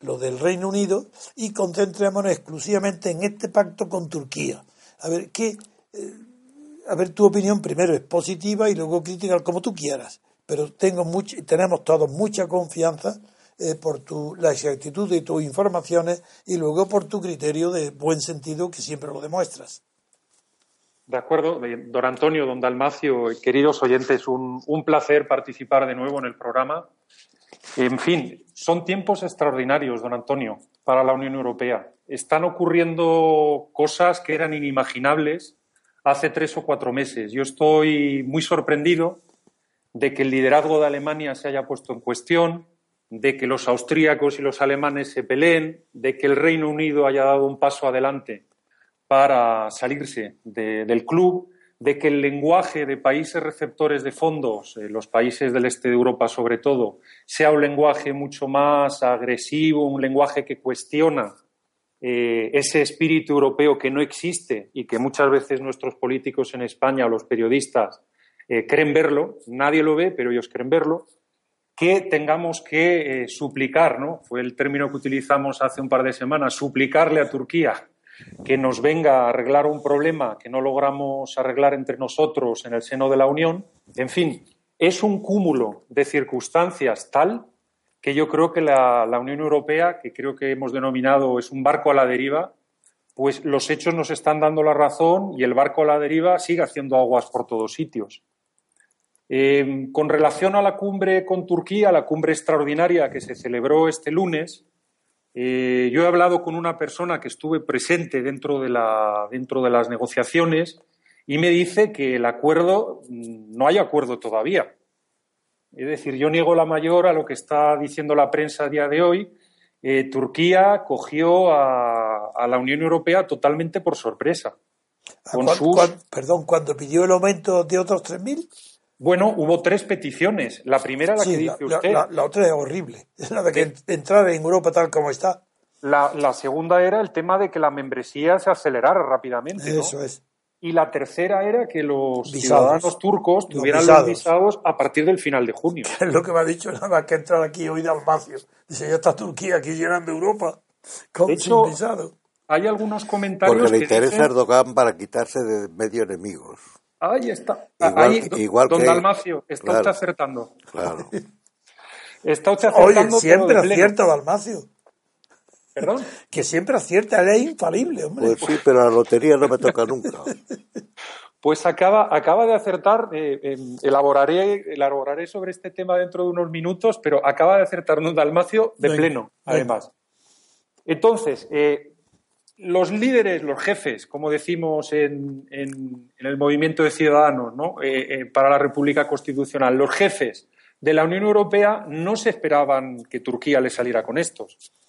lo del Reino Unido y concentrémonos exclusivamente en este pacto con Turquía. A ver, ¿qué, eh, a ver, tu opinión primero es positiva y luego crítica como tú quieras, pero tengo mucho, tenemos todos mucha confianza eh, por tu, la exactitud de tus informaciones y luego por tu criterio de buen sentido que siempre lo demuestras. De acuerdo, don Antonio, don Dalmacio, queridos oyentes, un, un placer participar de nuevo en el programa. En fin, son tiempos extraordinarios, don Antonio, para la Unión Europea. Están ocurriendo cosas que eran inimaginables hace tres o cuatro meses. Yo estoy muy sorprendido de que el liderazgo de Alemania se haya puesto en cuestión, de que los austríacos y los alemanes se peleen, de que el Reino Unido haya dado un paso adelante para salirse del club, de que el lenguaje de países receptores de fondos, eh, los países del este de Europa sobre todo, sea un lenguaje mucho más agresivo, un lenguaje que cuestiona eh, ese espíritu europeo que no existe y que muchas veces nuestros políticos en España o los periodistas eh, creen verlo, nadie lo ve, pero ellos creen verlo, que tengamos que eh, suplicar, ¿no? Fue el término que utilizamos hace un par de semanas, suplicarle a Turquía que nos venga a arreglar un problema que no logramos arreglar entre nosotros en el seno de la Unión. En fin, es un cúmulo de circunstancias tal que yo creo que la, la Unión Europea, que creo que hemos denominado es un barco a la deriva, pues los hechos nos están dando la razón y el barco a la deriva sigue haciendo aguas por todos sitios. Eh, con relación a la cumbre con Turquía, la cumbre extraordinaria que se celebró este lunes, eh, yo he hablado con una persona que estuve presente dentro de, la, dentro de las negociaciones y me dice que el acuerdo, mm, no hay acuerdo todavía. Es decir, yo niego la mayor a lo que está diciendo la prensa a día de hoy. Eh, Turquía cogió a, la Unión Europea totalmente por sorpresa. perdón, cuando pidió el aumento de otros 3.000. Bueno, hubo tres peticiones. La primera, la que dice usted. La, otra es horrible. Es la de que entrar en Europa tal como está. La, segunda era el tema de que la membresía se acelerara rápidamente. Eso es. Y la tercera era que los ciudadanos turcos tuvieran los visados. a partir del final de junio. Es lo que me ha dicho nada más que entrar aquí hoy de Almacio. Dice, ya está Turquía aquí llenando Europa. Con, de hecho, visado. hay algunos comentarios. Porque le interesa a Erdogan para quitarse de medio enemigos. Ahí está. Igual, don Dalmacio, está usted acertando. Claro. está usted acertando. Oye, siempre acierta, Dalmacio. ¿Perdón? Que siempre acierta, él es infalible, hombre. Pues sí, pero la lotería no me toca nunca. Pues acaba, acaba de acertar, eh, em, elaboraré, elaboraré sobre este tema dentro de unos minutos, pero acaba de acertar un Dalmacio de pleno, además. Entonces, eh, los líderes, los jefes, como decimos en, el movimiento de ciudadanos ¿no? Eh, eh, para la República Constitucional, los jefes de la Unión Europea no se esperaban que Turquía le saliera con,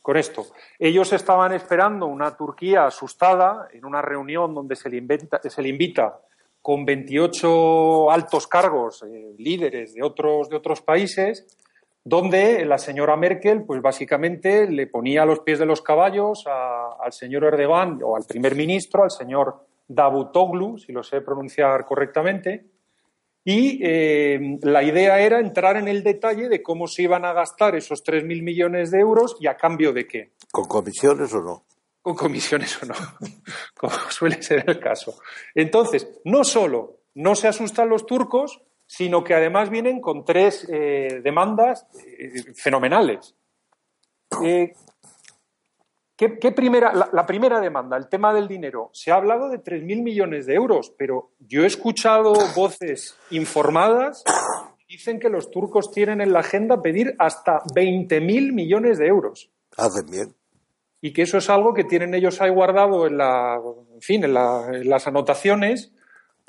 con esto. Ellos estaban esperando una Turquía asustada en una reunión donde se le, inventa, invita con 28 altos cargos, eh, líderes de otros países, donde la señora Merkel, pues básicamente le ponía los pies de los caballos al señor Erdogan o al primer ministro, al señor Davutoglu, si lo sé pronunciar correctamente, y eh, la idea era entrar en el detalle de cómo se iban a gastar esos 3.000 millones de euros y a cambio de qué. ¿Con comisiones o no? Con comisiones o no, como suele ser el caso. Entonces, no solo no se asustan los turcos, sino que además vienen con tres eh, demandas eh, fenomenales. ¿Qué, primera, la, primera demanda, el tema del dinero. Se ha hablado de 3.000 millones de euros, pero yo he escuchado voces informadas que dicen que los turcos tienen en la agenda pedir hasta 20.000 millones de euros. Hacen bien. Y que eso es algo que tienen ellos ahí guardado en, la, en fin, en, las anotaciones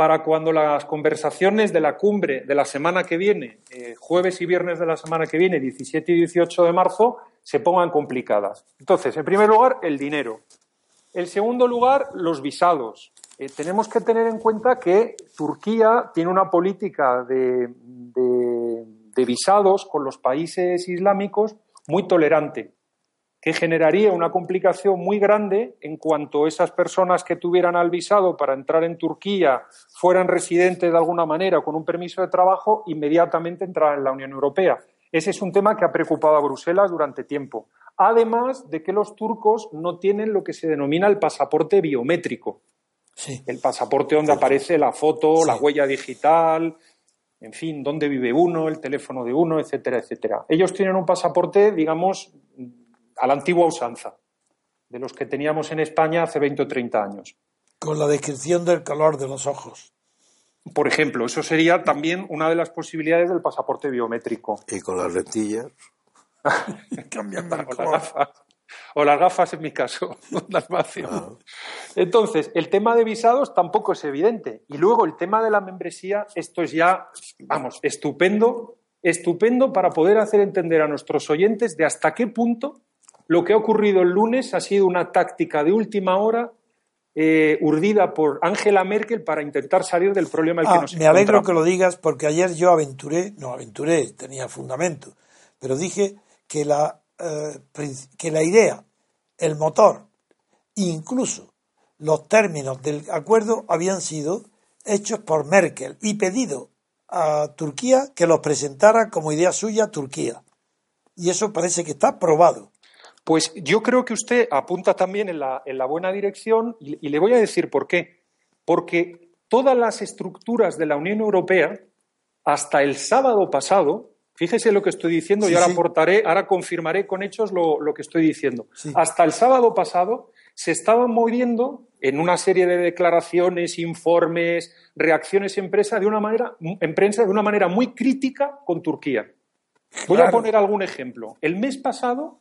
para cuando las conversaciones de la cumbre de la semana que viene, eh, jueves y viernes de la semana que viene, 17 y 18 de marzo, se pongan complicadas. Entonces, en primer lugar, el dinero. En segundo lugar, los visados. Eh, tenemos que tener en cuenta que Turquía tiene una política de, de visados con los países islámicos muy tolerante que generaría una complicación muy grande en cuanto esas personas que tuvieran al visado para entrar en Turquía fueran residentes de alguna manera con un permiso de trabajo, inmediatamente entraran en la Unión Europea. Ese es un tema que ha preocupado a Bruselas durante tiempo. Además de que los turcos no tienen lo que se denomina el pasaporte biométrico. El pasaporte donde aparece la foto, la huella digital, en fin, dónde vive uno, el teléfono de uno, etcétera, etcétera. Ellos tienen un pasaporte, digamos, a la antigua usanza, de los que teníamos en España hace 20 o 30 años. Con la descripción del color de los ojos. Por ejemplo, eso sería también una de las posibilidades del pasaporte biométrico. Y con las lentillas. Cambiando el gafas, o las gafas, en mi caso, las ah. Entonces, el tema de visados tampoco es evidente. Y luego el tema de la membresía, esto es ya, vamos, estupendo, estupendo para poder hacer entender a nuestros oyentes de hasta qué punto lo que ha ocurrido el lunes ha sido una táctica de última hora eh, urdida por Angela Merkel para intentar salir del problema al que ah, nos Me alegro que lo digas porque ayer yo aventuré, no aventuré, tenía fundamento, pero dije que la, eh, que la idea, el motor, incluso los términos del acuerdo habían sido hechos por Merkel y pedido a Turquía que los presentara como idea suya Turquía. Y eso parece que está probado. Pues yo creo que usted apunta también en la, buena dirección y, le voy a decir por qué. Porque todas las estructuras de la Unión Europea, hasta el sábado pasado, fíjese lo que estoy diciendo y ahora aportaré, ahora confirmaré con hechos lo, que estoy diciendo. Hasta el sábado pasado se estaban moviendo en una serie de declaraciones, informes, reacciones en prensa de una manera, en prensa de una manera muy crítica con Turquía. Voy a poner algún ejemplo. El mes pasado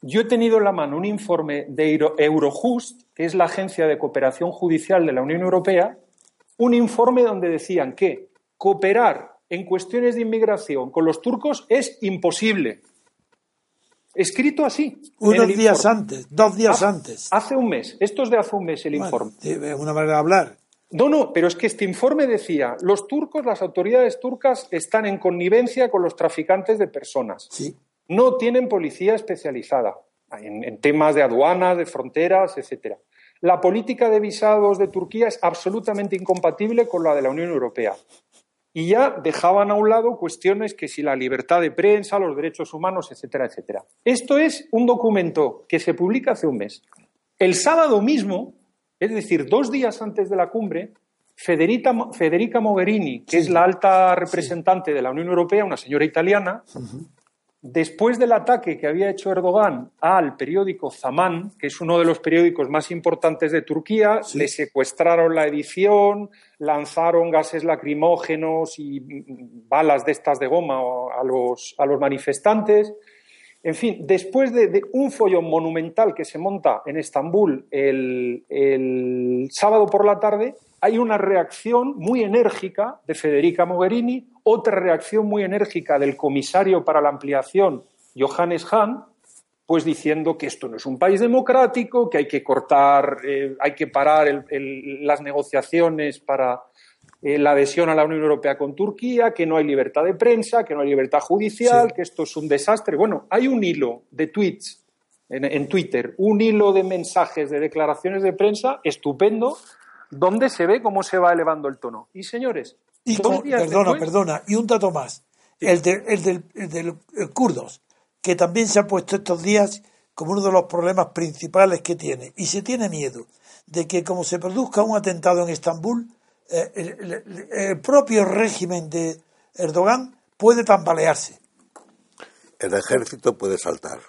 yo he tenido en la mano un informe de Eurojust, que es la agencia de cooperación judicial de la Unión Europea, un informe donde decían que cooperar en cuestiones de inmigración con los turcos es imposible. Escrito así. Unos días antes, dos días antes. Hace un mes. Esto es de hace un mes el informe. Es una manera de hablar. No, no, pero es que este informe decía, los turcos, las autoridades turcas están en connivencia con los traficantes de personas. Sí no tienen policía especializada en, temas de aduanas, de fronteras, etcétera. La política de visados de Turquía es absolutamente incompatible con la de la Unión Europea. Y ya dejaban a un lado cuestiones que si la libertad de prensa, los derechos humanos, etcétera, etcétera. Esto es un documento que se publica hace un mes. El sábado mismo, es decir, dos días antes de la cumbre, Federica, Mogherini, que es la alta representante de la Unión Europea, una señora italiana, Después del ataque que había hecho Erdogan al periódico Zaman, que es uno de los periódicos más importantes de Turquía, le secuestraron la edición, lanzaron gases lacrimógenos y balas de estas de goma a los, a los manifestantes. En fin, después de, un follón monumental que se monta en Estambul el, el sábado por la tarde, hay una reacción muy enérgica de Federica Mogherini otra reacción muy enérgica del comisario para la ampliación, Johannes Hahn, pues diciendo que esto no es un país democrático, que hay que cortar, eh, hay que parar las negociaciones para eh, la adhesión a la Unión Europea con Turquía, que no hay libertad de prensa, que no hay libertad judicial, que esto es un desastre. Bueno, hay un hilo de tweets en, Twitter, un hilo de mensajes, de declaraciones de prensa estupendo, donde se ve cómo se va elevando el tono. Y señores, y perdona, perdona, y un dato más, el, de, el del, el del kurdos que también se ha puesto estos días como uno de los problemas principales que tiene. Y se tiene miedo de que como se produzca un atentado en Estambul, eh, el, propio régimen de Erdogan puede tambalearse. El ejército puede saltar.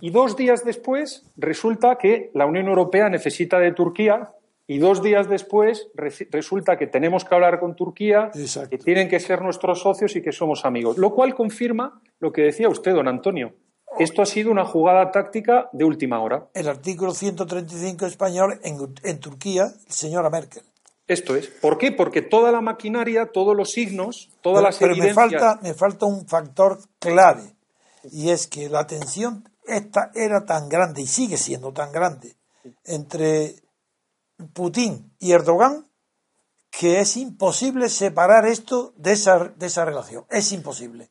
Y dos días después resulta que la Unión Europea necesita de Turquía y dos días después resulta que tenemos que hablar con Turquía, que tienen que ser nuestros socios y que somos amigos. Lo cual confirma lo que decía usted, don Antonio. Esto ha sido una jugada táctica de última hora. El artículo 135 español en, Turquía, señora Merkel. Esto es. ¿Por qué? Porque toda la maquinaria, todos los signos, todas las pero me falta, me falta un factor clave y es que la tensión esta era tan grande y sigue siendo tan grande entre Putin y Erdogan que es imposible separar esto de esa, de esa relación. Es imposible.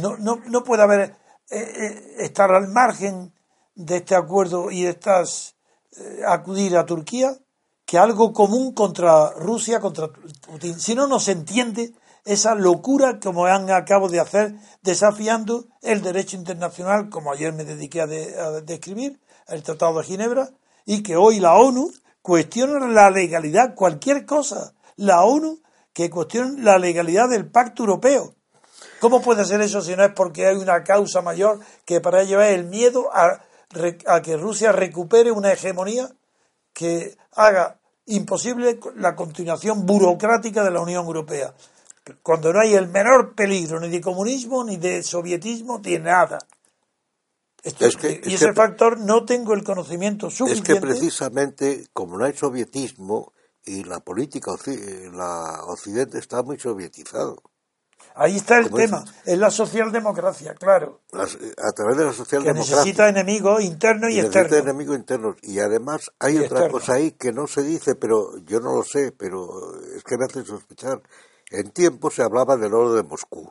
No, no, no puede haber eh, eh, estar al margen de este acuerdo y estas eh, acudir a Turquía que algo común contra Rusia, contra Putin. Si no, no se entiende esa locura como han acabo de hacer, desafiando el derecho internacional, como ayer me dediqué a, a describir, el Tratado de Ginebra, y que hoy la ONU cuestiona la legalidad, cualquier cosa. La ONU que cuestiona la legalidad del Pacto Europeo. ¿Cómo puede ser eso si no es porque hay una causa mayor que para es el miedo a, a que Rusia recupere una hegemonía que haga imposible la continuación burocrática de la Unión Europea? Cuando no hay el menor peligro ni de comunismo ni de sovietismo, ni nada y ese factor no tengo el conocimiento suficiente. Es que precisamente, como no hay sovietismo y la política, la Occidente está muy sovietizado. Ahí está el tema, es la socialdemocracia, claro. a través de la socialdemocracia. Que necesita enemigos internos y, y externos. Necesita enemigos internos. Y además hay otra cosa ahí que no se dice, pero yo no lo sé, pero es que me hace sospechar. En tiempo se hablaba del oro de Moscú.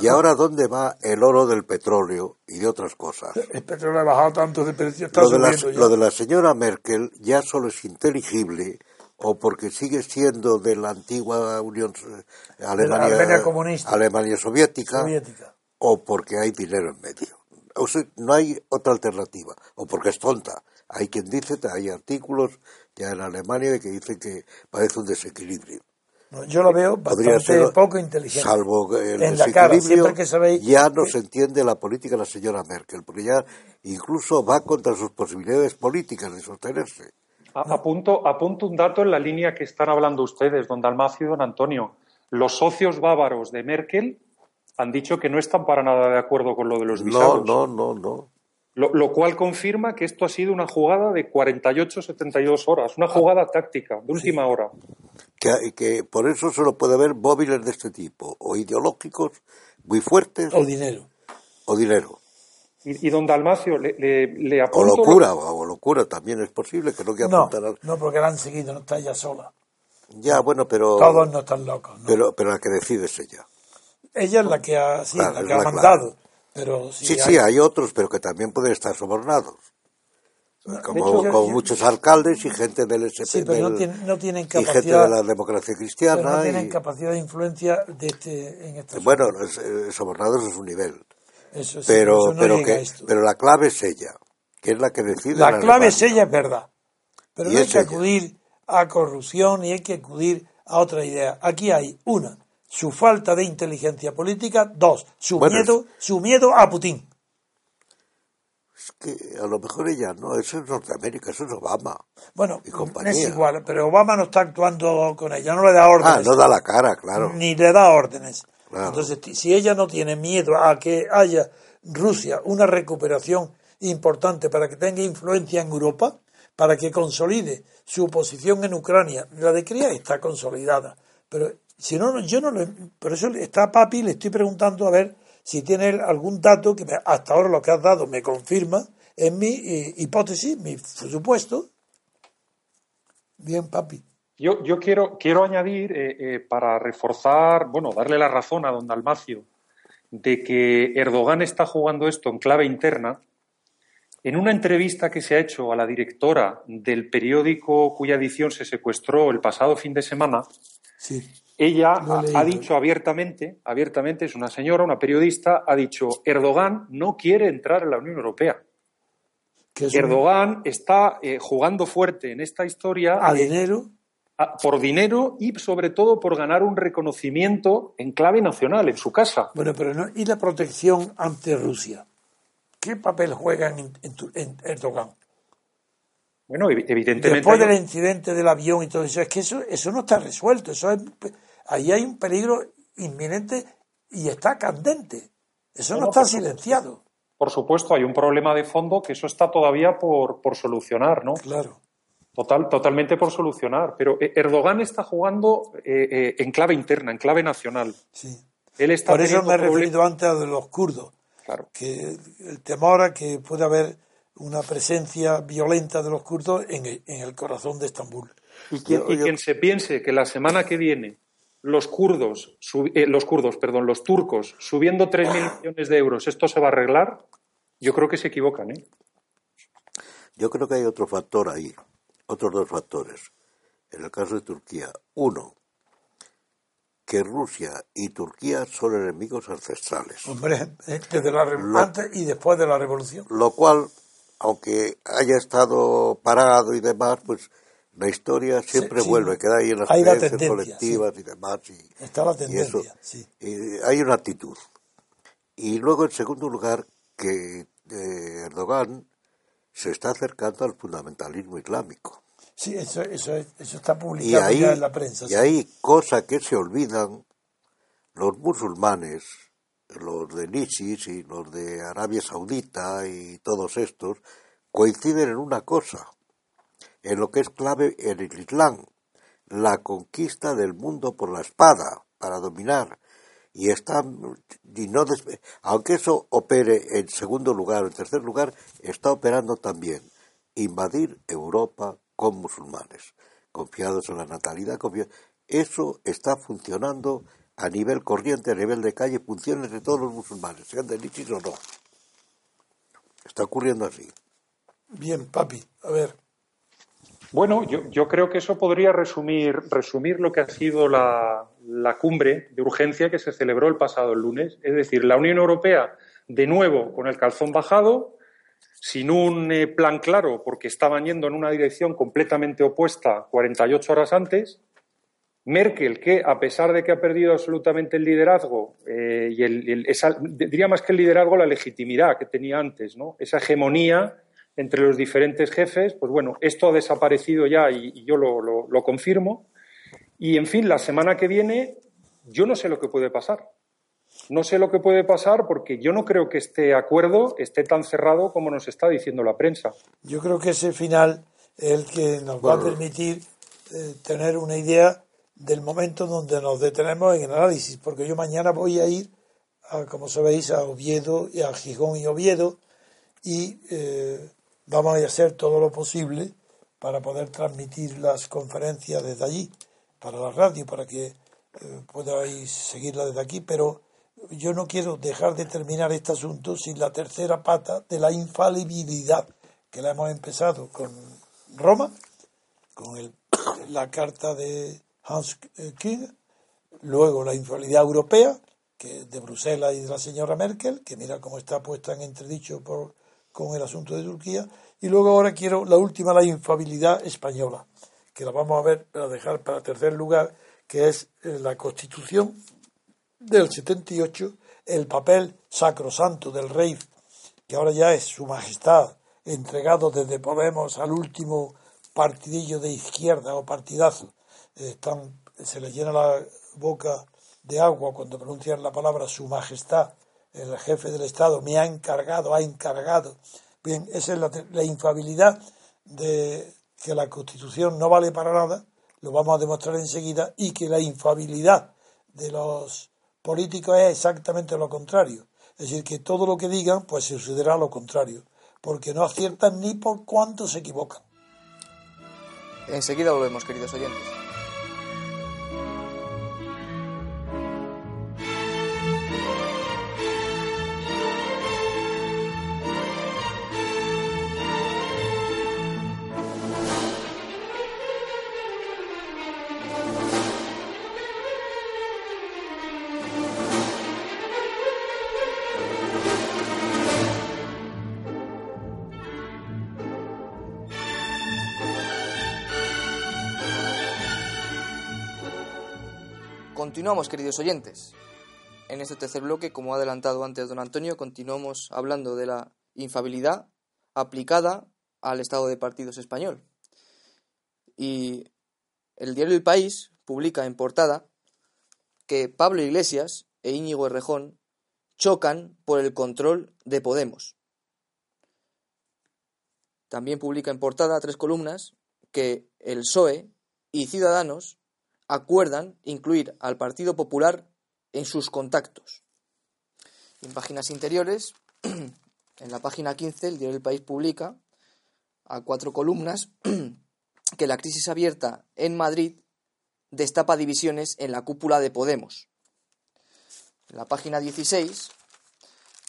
¿Y ahora dónde va el oro del petróleo y de otras cosas? El petróleo ha bajado tanto de precio. lo, de la, lo de la señora Merkel ya solo es inteligible o porque sigue siendo de la antigua Unión Alemania, comunista, Alemania soviética, o porque hay dinero en medio. O sea, no hay otra alternativa, o porque es tonta. Hay quien dice, hay artículos ya en Alemania que dicen que parece un desequilibrio yo lo veo bastante poco inteligente. Salvo el en la cara, que sabéis ya no se entiende la política de la señora Merkel, porque ya incluso va contra sus posibilidades políticas de sostenerse. Apunto, apunto un dato en la línea que están hablando ustedes, don Dalmacio y don Antonio. Los socios bávaros de Merkel han dicho que no están para nada de acuerdo con lo de los visados. No, no, no, no. Lo, cual confirma que esto ha sido una jugada de 48-72 horas, una jugada táctica, de última hora. Que, que por eso solo puede haber móviles de este tipo, o ideológicos muy fuertes. O dinero. O dinero. Y, don Dalmacio, le, le, apunto... O locura, o locura también es posible, que no que no, No, porque la han seguido, no está ella sola. Ya, bueno, pero... Todos no están locos. Pero, pero la que decide es ella. Ella es la que ha, sí, la que ha mandado sí, sí, hay otros, pero que también pueden estar sobornados. Como, muchos alcaldes y gente del SP sí, pero no, tienen, no tienen capacidad, y gente de la democracia cristiana. no tienen capacidad de influencia de este, en Bueno, eh, sobornados es un nivel. Eso, sí, pero, pero, que, pero la clave es ella, que es la que decide. La, clave es ella, es verdad. Pero no hay que acudir a corrupción y hay que acudir a otra idea. Aquí hay una, su falta de inteligencia política, dos, su miedo, su miedo a Putin. Es que a lo mejor ella no, eso es Norteamérica, eso es Obama. Bueno, es igual, pero Obama no está actuando con ella, no le da órdenes. Ah, no da la cara, claro. Ni le da órdenes. Entonces, si ella no tiene miedo a que haya Rusia una recuperación importante para que tenga influencia en Europa, para que consolide su posición en Ucrania, la de Cría está consolidada, pero Si no, yo no lo. Por eso está Papi, le estoy preguntando a ver si tiene algún dato que hasta ahora lo que has dado me confirma en mi eh, hipótesis, mi supuesto. Bien, Papi. Yo, yo quiero, quiero añadir, eh, eh, para reforzar, bueno, darle la razón a don Dalmacio, de que Erdogan está jugando esto en clave interna, en una entrevista que se ha hecho a la directora del periódico cuya edición se secuestró el pasado fin de semana, ella ha, dicho abiertamente, abiertamente, es una señora, una periodista, ha dicho, Erdogan no quiere entrar en la Unión Europea. Erdogan está eh, jugando fuerte en esta historia. ¿A dinero? por dinero y sobre todo por ganar un reconocimiento en clave nacional en su casa. Bueno, pero no, ¿y la protección ante Rusia? ¿Qué papel juega en, Erdogan? Bueno, evidentemente. Después del incidente del avión y todo eso, es que eso, eso no está resuelto. Eso ahí hay un peligro inminente y está candente. Eso no, está silenciado. por supuesto, hay un problema de fondo que eso está todavía por, por solucionar, ¿no? Claro. Total, totalmente por solucionar. Pero eh, Erdogan está jugando eh, eh, en clave interna, en clave nacional. Sí. Él está por eso me he referido antes a los kurdos que el temor a que pueda haber una presencia violenta de los kurdos en el, corazón de Estambul. Y quien, se piense que la semana que viene los kurdos, eh, los kurdos, perdón, los turcos subiendo 3.000 millones de euros, esto se va a arreglar, yo creo que se equivocan. ¿eh? Yo creo que hay otro factor ahí, otros dos factores. En el caso de Turquía, uno, que Rusia y Turquía son enemigos ancestrales. Hombre, desde la antes y después de la revolución. Lo cual, aunque haya estado parado y demás, pues la historia siempre vuelve, queda ahí en las creencias colectivas y demás. Y, Está la tendencia, hay una actitud. Y luego, en segundo lugar, que eh, Erdogan se está acercando al fundamentalismo islámico. Sí, eso, eso, eso está publicado ya en la prensa. Y hay cosas que se olvidan los musulmanes, los de ISIS y los de Arabia Saudita y todos estos, coinciden en una cosa, en lo que es clave en el Islam, la conquista del mundo por la espada, para dominar. Y están, y no aunque eso opere en segundo lugar o en tercer lugar, está operando también invadir Europa con musulmanes, confiados en la natalidad. Eso está funcionando a nivel corriente, a nivel de calle, funciona entre todos los musulmanes, sean de o no. Está ocurriendo así. Bien, papi, a ver. Bueno, yo, yo creo que eso podría resumir, resumir lo que ha sido la, cumbre de urgencia que se celebró el pasado lunes. Es decir, la Unión Europea, de nuevo, con el calzón bajado, sin un eh, plan claro, porque estaban yendo en una dirección completamente opuesta 48 horas antes. Merkel, que a pesar de que ha perdido absolutamente el liderazgo, eh, y el, diría más que el liderazgo, la legitimidad que tenía antes, ¿no? esa hegemonía entre los diferentes jefes, pues bueno, esto ha desaparecido ya y, yo lo, lo confirmo. Y en fin, la semana que viene, yo no sé lo que puede pasar. No sé lo que puede pasar porque yo no creo que este acuerdo esté tan cerrado como nos está diciendo la prensa. Yo creo que ese final es el que nos va a permitir eh, tener una idea del momento donde nos detenemos en el análisis, porque yo mañana voy a ir, a, como sabéis, a Oviedo, y a Gijón y Oviedo, y eh, vamos a hacer todo lo posible para poder transmitir las conferencias desde allí, para la radio, para que eh, podáis seguirla desde aquí, pero yo no quiero dejar de terminar este asunto sin la tercera pata de la infalibilidad, que la hemos empezado con Roma, con el, la carta de Hans King, luego la infalibilidad europea, que de Bruselas y de la señora Merkel, que mira cómo está puesta en entredicho por, con el asunto de Turquía, y luego ahora quiero la última, la infalibilidad española, que la vamos a ver para dejar para tercer lugar, que es eh, la Constitución del 78 el papel sacrosanto del rey, que ahora ya es su majestad, entregado desde Podemos al último partidillo de izquierda o partidazo. Están, se le llena la boca de agua cuando pronuncian la palabra su majestad, el jefe del Estado, me ha encargado, ha encargado. Bien, esa es la, la infabilidad de que la Constitución no vale para nada, lo vamos a demostrar enseguida, y que la infabilidad de los políticos es exactamente lo contrario. Es decir, que todo lo que digan, pues sucederá lo contrario, porque no aciertan ni por cuánto se equivocan. Enseguida volvemos, queridos oyentes. Queridos oyentes. En este tercer bloque, como ha adelantado antes don Antonio, continuamos hablando de la infabilidad aplicada al estado de partidos español. Y el diario El País publica en portada que Pablo Iglesias e Íñigo Errejón chocan por el control de Podemos. También publica en portada tres columnas que el PSOE y Ciudadanos acuerdan incluir al Partido Popular en sus contactos. En páginas interiores, en la página 15, el diario del País publica a cuatro columnas que la crisis abierta en Madrid destapa divisiones en la cúpula de Podemos. En la página 16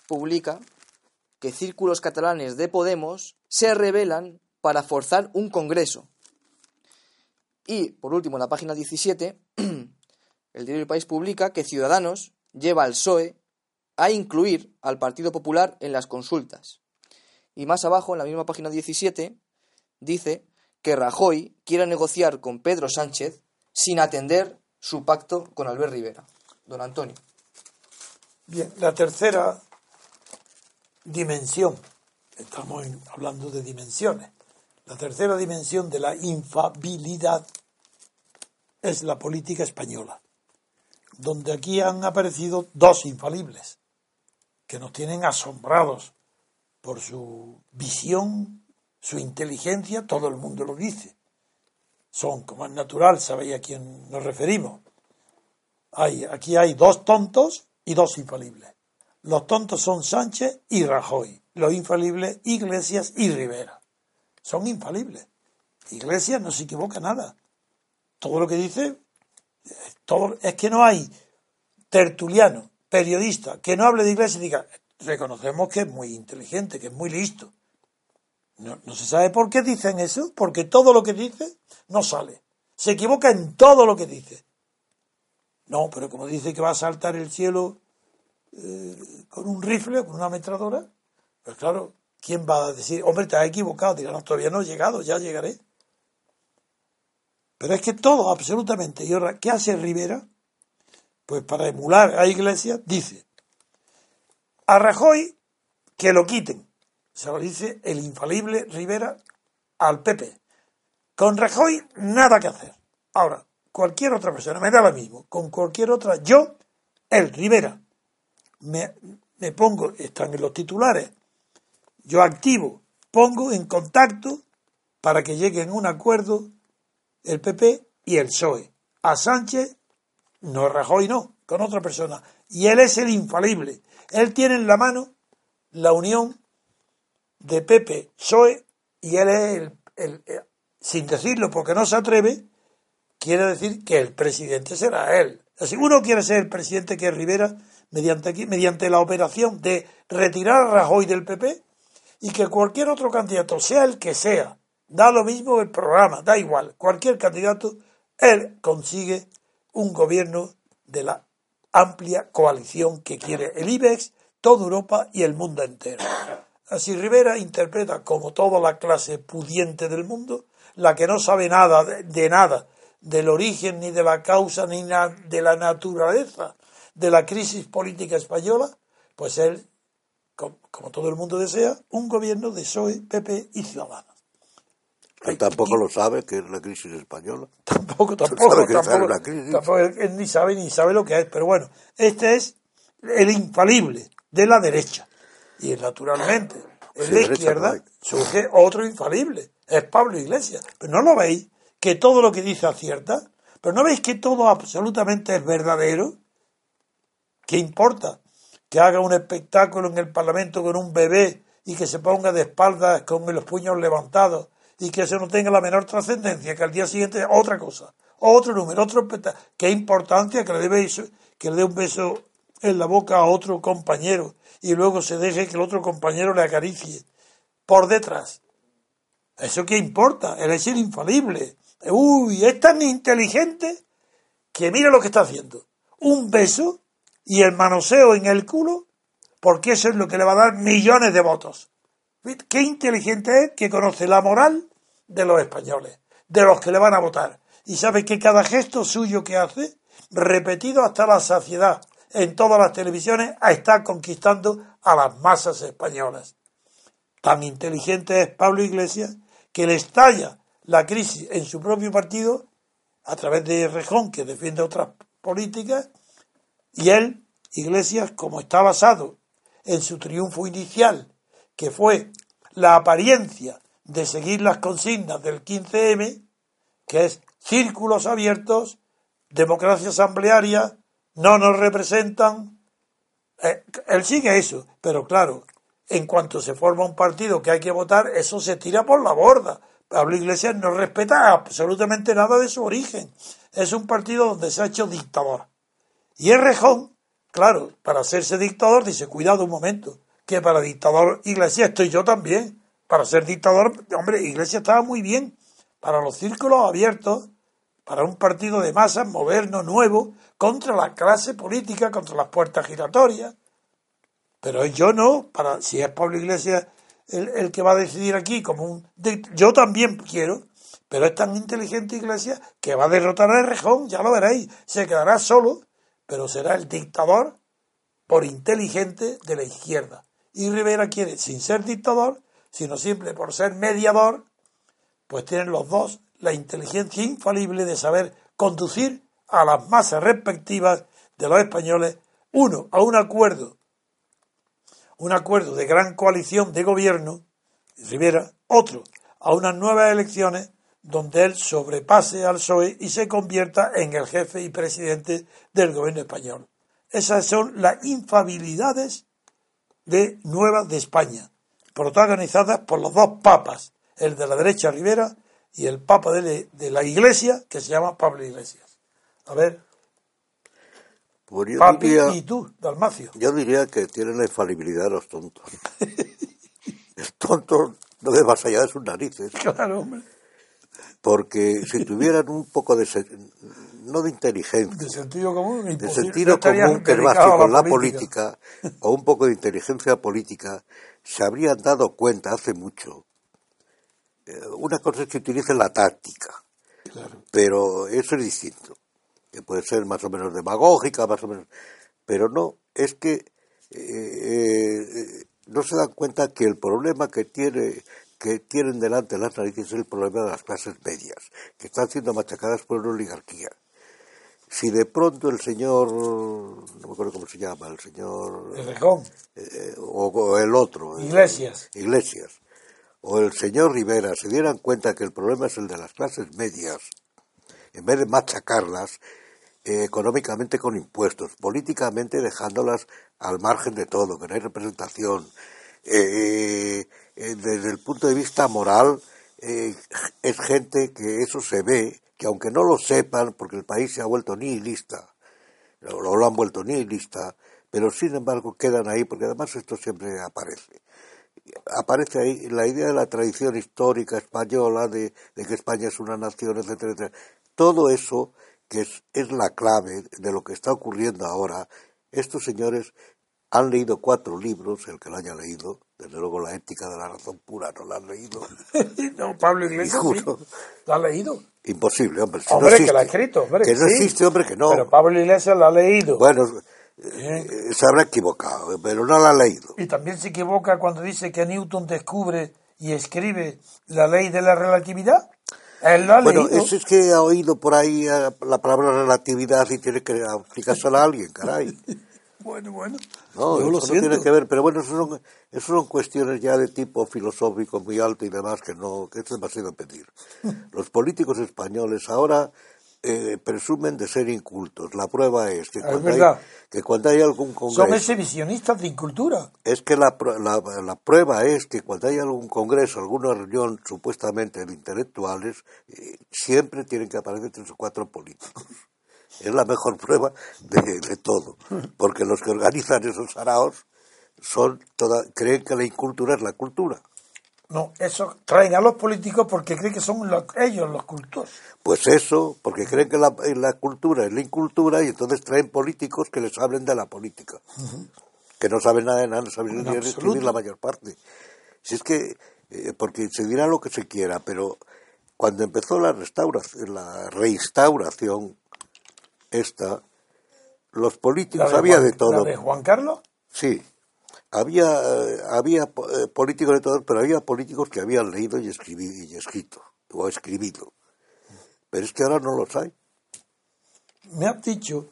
publica que círculos catalanes de Podemos se rebelan para forzar un congreso y, por último, en la página 17, el diario El País publica que Ciudadanos lleva al PSOE a incluir al Partido Popular en las consultas. Y más abajo, en la misma página 17, dice que Rajoy quiere negociar con Pedro Sánchez sin atender su pacto con Albert Rivera. Don Antonio. Bien, la tercera dimensión, estamos hablando de dimensiones, la tercera dimensión de la infabilidad es la política española, donde aquí han aparecido dos infalibles que nos tienen asombrados por su visión, su inteligencia, todo el mundo lo dice. Son, como es natural, sabéis a quién nos referimos. Hay, aquí hay dos tontos y dos infalibles. Los tontos son Sánchez y Rajoy. Los infalibles, Iglesias y Rivera son infalibles. Iglesia no se equivoca nada. Todo lo que dice, todo, es que no hay tertuliano, periodista, que no hable de Iglesia y diga, reconocemos que es muy inteligente, que es muy listo. No, no se sabe por qué dicen eso, porque todo lo que dice no sale. Se equivoca en todo lo que dice. No, pero como dice que va a saltar el cielo eh, con un rifle, con una ametralladora, pues claro, ¿quién va a decir, hombre, te has equivocado? Dirá, no, todavía no he llegado, ya llegaré. Pero es que todo, absolutamente. ¿Y ahora qué hace Rivera? Pues para emular a Iglesias, dice, a Rajoy que lo quiten. Se lo dice el infalible Rivera al PP. Con Rajoy nada que hacer. Ahora, cualquier otra persona, me da lo mismo, con cualquier otra, yo, el Rivera, me, me pongo, están en los titulares, yo activo, pongo en contacto para que lleguen a un acuerdo el PP y el PSOE. A Sánchez, no Rajoy no, con otra persona. Y él es el infalible. Él tiene en la mano la unión de PP, PSOE, y él es el, sin decirlo porque no se atreve, quiere decir que el presidente será él. Si uno quiere ser el presidente que es Rivera, mediante, mediante la operación de retirar a Rajoy del PP, y que cualquier otro candidato, sea el que sea, da lo mismo el programa, da igual, cualquier candidato, él consigue un gobierno de la amplia coalición que quiere el IBEX, toda Europa y el mundo entero. Así Rivera interpreta como toda la clase pudiente del mundo, la que no sabe nada de, nada, del origen ni de la causa ni de la naturaleza de la crisis política española, pues él como, todo el mundo desea, un gobierno de PSOE, PP y Ciudadanos. Él tampoco lo sabe que es la crisis española. Tampoco, tampoco, tampoco, tampoco, él ni sabe ni sabe lo que es. Pero bueno, este es el infalible de la derecha. Y naturalmente, en la izquierda surge otro infalible, es Pablo Iglesias. Pero no lo veis, que todo lo que dice acierta, pero no veis que todo absolutamente es verdadero. ¿Qué importa? Que haga un espectáculo en el Parlamento con un bebé y que se ponga de espaldas con los puños levantados y que eso no tenga la menor trascendencia, que al día siguiente otra cosa, otro número, otro espectáculo. Qué importancia que le, debe, que le dé un beso en la boca a otro compañero y luego se deje que el otro compañero le acaricie por detrás. ¿Eso qué importa? Él es el infalible. Uy, es tan inteligente que mira lo que está haciendo. Un beso y el manoseo en el culo, porque eso es lo que le va a dar millones de votos. Qué inteligente es que conoce la moral de los españoles, de los que le van a votar. Y sabe que cada gesto suyo que hace, repetido hasta la saciedad en todas las televisiones, está conquistando a las masas españolas. Tan inteligente es Pablo Iglesias que le estalla la crisis en su propio partido a través de Rejón, que defiende otras políticas, y él, Iglesias, como está basado en su triunfo inicial, que fue la apariencia de seguir las consignas del 15M, que es círculos abiertos, democracia asamblearia, no nos representan. Eh, él sigue eso, pero claro, en cuanto se forma un partido que hay que votar, eso se tira por la borda. Pablo Iglesias no respeta absolutamente nada de su origen. Es un partido donde se ha hecho dictador. Y el Rejón, claro, para hacerse dictador, dice, cuidado un momento, que para dictador Iglesias estoy yo también. Para ser dictador, hombre, Iglesias estaba muy bien. Para los círculos abiertos, para un partido de masas moderno, nuevo, contra la clase política, contra las puertas giratorias. Pero yo no, para si es Pablo Iglesias el, que va a decidir aquí como un... Yo también quiero, pero es tan inteligente Iglesias que va a derrotar a Rejón, ya lo veréis, se quedará solo, pero será el dictador por inteligente de la izquierda. Y Rivera quiere, sin ser dictador, sino simple por ser mediador, pues tienen los dos la inteligencia infalible de saber conducir a las masas respectivas de los españoles, uno, a un acuerdo un acuerdo de gran coalición de gobierno, Rivera, otro, a unas nuevas elecciones donde él sobrepase al PSOE y se convierta en el jefe y presidente del gobierno español. Esas son las infabilidades de Nueva de España, protagonizadas por los dos papas, el de la derecha Rivera y el papa de, la iglesia que se llama Pablo Iglesias. A ver, pues yo Papi diría, y tú, Dalmacio. yo diría que tienen la infalibilidad de los tontos. El tonto no ve más allá de sus narices. Claro, hombre. Porque si tuvieran un poco de, no de inteligencia, De sentido común. de sentido común que es básico la política, o un poco de inteligencia política, se habrían dado cuenta hace mucho. Eh, Una cosa es que utilicen la táctica, Claro. pero eso es distinto. Que puede ser más o menos demagógica, más o menos. Pero no, es que eh, eh, no se dan cuenta que el problema que tiene que tienen delante las narices es el problema de las clases medias, que están siendo machacadas por una oligarquía. Si de pronto el señor, no me acuerdo cómo se llama, el señor, El Rejón, eh, o, o el otro, Iglesias. Iglesias, o el señor Rivera se dieran cuenta que el problema es el de las clases medias, en vez de machacarlas eh, económicamente con impuestos, políticamente dejándolas al margen de todo, que no hay representación, eh, eh, desde el punto de vista moral, eh, es gente que eso se ve, que aunque no lo sepan, porque el país se ha vuelto nihilista, lo, lo han vuelto nihilista, pero sin embargo quedan ahí, porque además esto siempre aparece. Aparece ahí la idea de la tradición histórica española, de, de que España es una nación, etcétera, etcétera. Todo eso, que es, es la clave de lo que está ocurriendo ahora, estos señores han leído cuatro libros, el que lo haya leído, desde luego la ética de la razón pura no la han leído, no, Pablo Iglesias sí. juro. ¿Lo ha leído? imposible, hombre. si Hombre, no que lo ha escrito, hombre. Que no sí. existe, hombre, que no. Pero Pablo Iglesias lo ha leído. Bueno, eh, se habrá equivocado, pero no la ha leído. Y también se equivoca cuando dice que Newton descubre y escribe la ley de la relatividad. Él lo ha Bueno, leído. eso es que ha oído por ahí eh, la palabra relatividad y tiene que aplicársela a alguien, caray. Bueno, bueno. No, Yo lo eso no tiene que ver, pero bueno, eso son, eso son cuestiones ya de tipo filosófico muy alto y demás que no, que es demasiado pedir. Los políticos españoles ahora eh, presumen de ser incultos. La prueba es que Es cuando, hay, que cuando hay algún Son congreso, exhibicionistas de incultura. es que la, la, la prueba es que cuando hay algún congreso, alguna reunión supuestamente de intelectuales, eh, siempre tienen que aparecer tres o cuatro políticos. Es la mejor prueba de, de todo, porque los que organizan esos araos son toda, creen que la incultura es la cultura. No, eso traen a los políticos porque creen que son los- ellos los cultos. Pues eso, porque creen que la, la cultura es la incultura y entonces traen políticos que les hablen de la política, que no saben nada de nada, no saben En ni escribir la mayor parte. Si es que, eh, porque se dirá lo que se quiera, pero cuando empezó la restauración, la reinstauración esta, los políticos La había de todo. la de Juan Carlos, Sí, había, eh, había eh, políticos de todos, pero había políticos que habían leído y escribido y escrito, o escribido. Pero es que ahora no los hay. me has dicho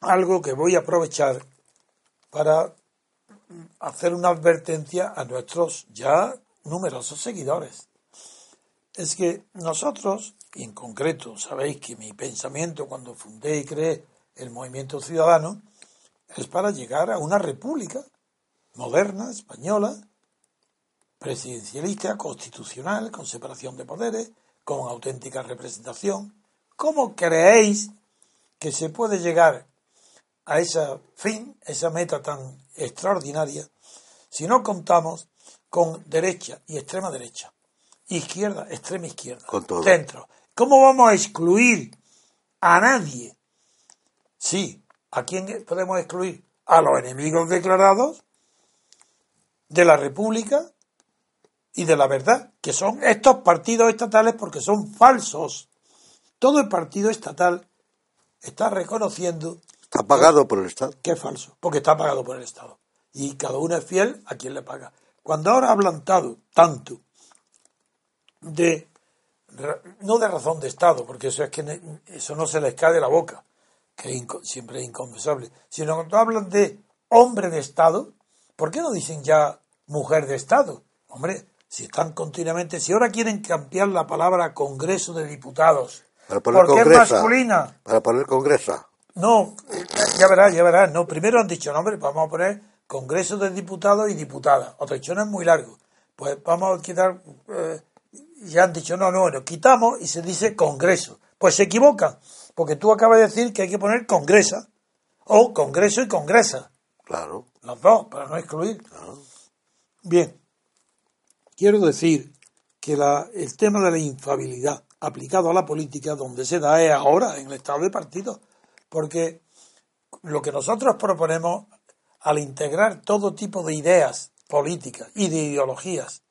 algo que voy a aprovechar para hacer una advertencia a nuestros ya numerosos seguidores. Es que nosotros, y en concreto, sabéis que mi pensamiento cuando fundé y creé el movimiento ciudadano es para llegar a una república moderna, española, presidencialista, constitucional, con separación de poderes, con auténtica representación. ¿Cómo creéis que se puede llegar a ese fin, esa meta tan extraordinaria, si no contamos con derecha y extrema derecha, izquierda, extrema izquierda, Con todo. centro? ¿Cómo vamos a excluir a nadie? Sí, ¿a quién podemos excluir? A los enemigos declarados de la República y de la verdad, que son estos partidos estatales porque son falsos. Todo el partido estatal está reconociendo Está pagado por el Estado. que es falso, porque está pagado por el Estado. Y cada uno es fiel a quien le paga. Cuando ahora hablan tanto, tanto de, no de razón de Estado, porque eso es que eso no se les cae de la boca, que es siempre es inconfesable, sino cuando hablan de hombre de Estado, ¿por qué no dicen ya mujer de Estado? Hombre, si están continuamente, si ahora quieren cambiar la palabra Congreso de Diputados, Para poner porque es masculina, Para poner congresa. no, ya verás, ya verás. No, primero han dicho, no, hombre, vamos a poner Congreso de Diputados y Diputadas. Otra dicho, no es muy largo. Pues vamos a quitar, eh, ya han dicho, no, no, lo quitamos y se dice Congreso. Pues se equivocan, porque tú acabas de decir que hay que poner Congresa, o Congreso y Congresa, Claro. los dos, para no excluir. Bien, quiero decir que la- el tema de la infabilidad aplicado a la política, donde se da es ahora, en el estado de partido, porque lo que nosotros proponemos al integrar todo tipo de ideas políticas y de ideologías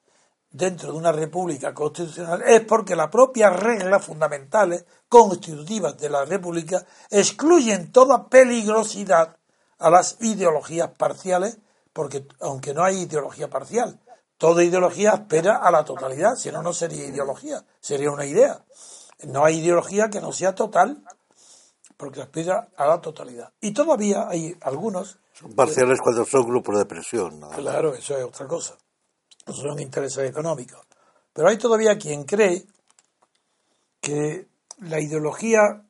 dentro de una república constitucional es porque las propias reglas fundamentales constitutivas de la república excluyen toda peligrosidad a las ideologías parciales, porque aunque no hay ideología parcial, toda ideología aspira a la totalidad, si no, no sería ideología, sería una idea. No hay ideología que no sea total, porque aspira a la totalidad. Y todavía hay algunos Son parciales cuando son grupos de presión. ¿no? Claro, eso es otra cosa. Esos son intereses económicos. Pero hay todavía quien cree que la ideología,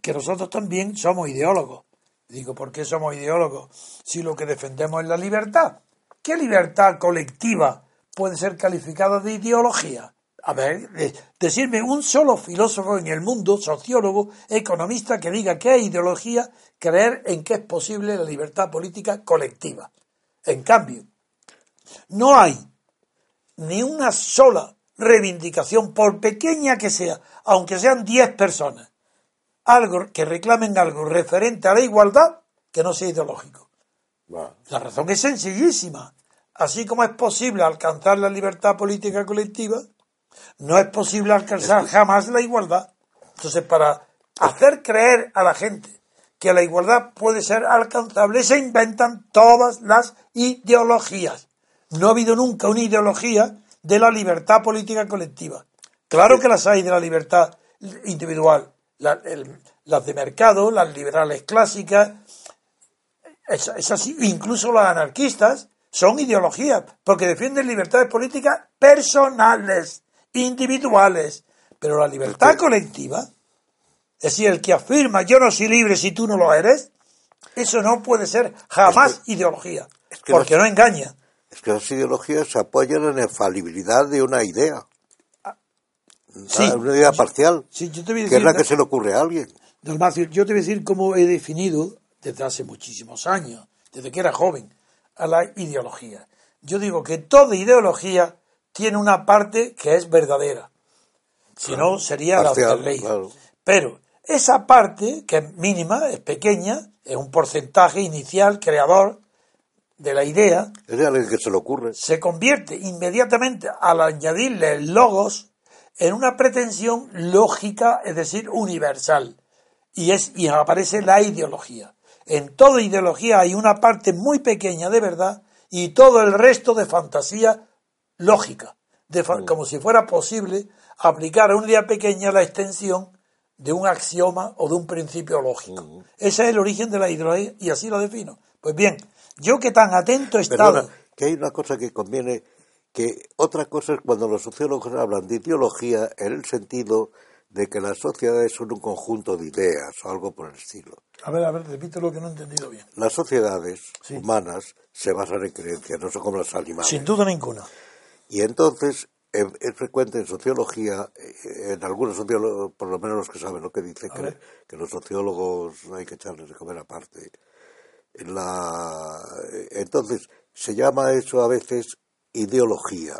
que nosotros también somos ideólogos. Digo, ¿por qué somos ideólogos? Si lo que defendemos es la libertad. ¿Qué libertad colectiva puede ser calificada de ideología? A ver, de- decirme un solo filósofo en el mundo, sociólogo, economista, que diga que es ideología creer en que es posible la libertad política colectiva. En cambio, no hay ni una sola reivindicación, por pequeña que sea, aunque sean 10 personas, algo que reclamen algo referente a la igualdad que no sea ideológico. La razón es sencillísima. Así como es posible alcanzar la libertad política colectiva, no es posible alcanzar jamás la igualdad. Entonces, para hacer creer a la gente que la igualdad puede ser alcanzable, se inventan todas las ideologías. No ha habido nunca una ideología de la libertad política colectiva. Claro que las hay de la libertad individual, la- el- las de mercado, las liberales clásicas, Es, es así. Incluso los anarquistas son ideologías, porque defienden libertades políticas personales, individuales. Pero la libertad colectiva, es decir, el que afirma yo no soy libre si tú no lo eres, eso no puede ser jamás ideología, es que porque no engaña. Es que las ideologías se apoyan en la infalibilidad de una idea. Sí. Ah, una idea parcial, Sí, yo te voy a que es la decir- que se le ocurre a alguien. Dalmacio, yo te voy a decir cómo he definido desde hace muchísimos años, desde que era joven, a la ideología. Yo digo que toda ideología tiene una parte que es verdadera. Si no, sería Parcial, la ley. claro. Pero esa parte, que es mínima, es pequeña, es un porcentaje inicial, creador de la idea, Es alguien que se le ocurre. se convierte inmediatamente al añadirle el logos en una pretensión lógica, es decir, universal. Y, es, y aparece la ideología. En toda ideología hay una parte muy pequeña de verdad y todo el resto de fantasía lógica, de fa- como si fuera posible aplicar a una idea pequeña la extensión de un axioma o de un principio lógico. Ese es el origen de la ideología y así lo defino. Pues bien, yo que tan atento he estado... Perdona, que hay una cosa que conviene, que otra cosa es cuando los sociólogos hablan de ideología en el sentido de que las sociedades son un conjunto de ideas o algo por el estilo. A ver, a ver, repito lo que no he entendido bien. Las sociedades Sí. humanas se basan en creencias, no son como los animales. Sin duda ninguna. Y entonces eh, es frecuente en sociología, eh, en algunos sociólogos, por lo menos los que saben lo que dicen, que, que los sociólogos no hay que echarles de comer aparte. La, entonces, se llama eso a veces ideología,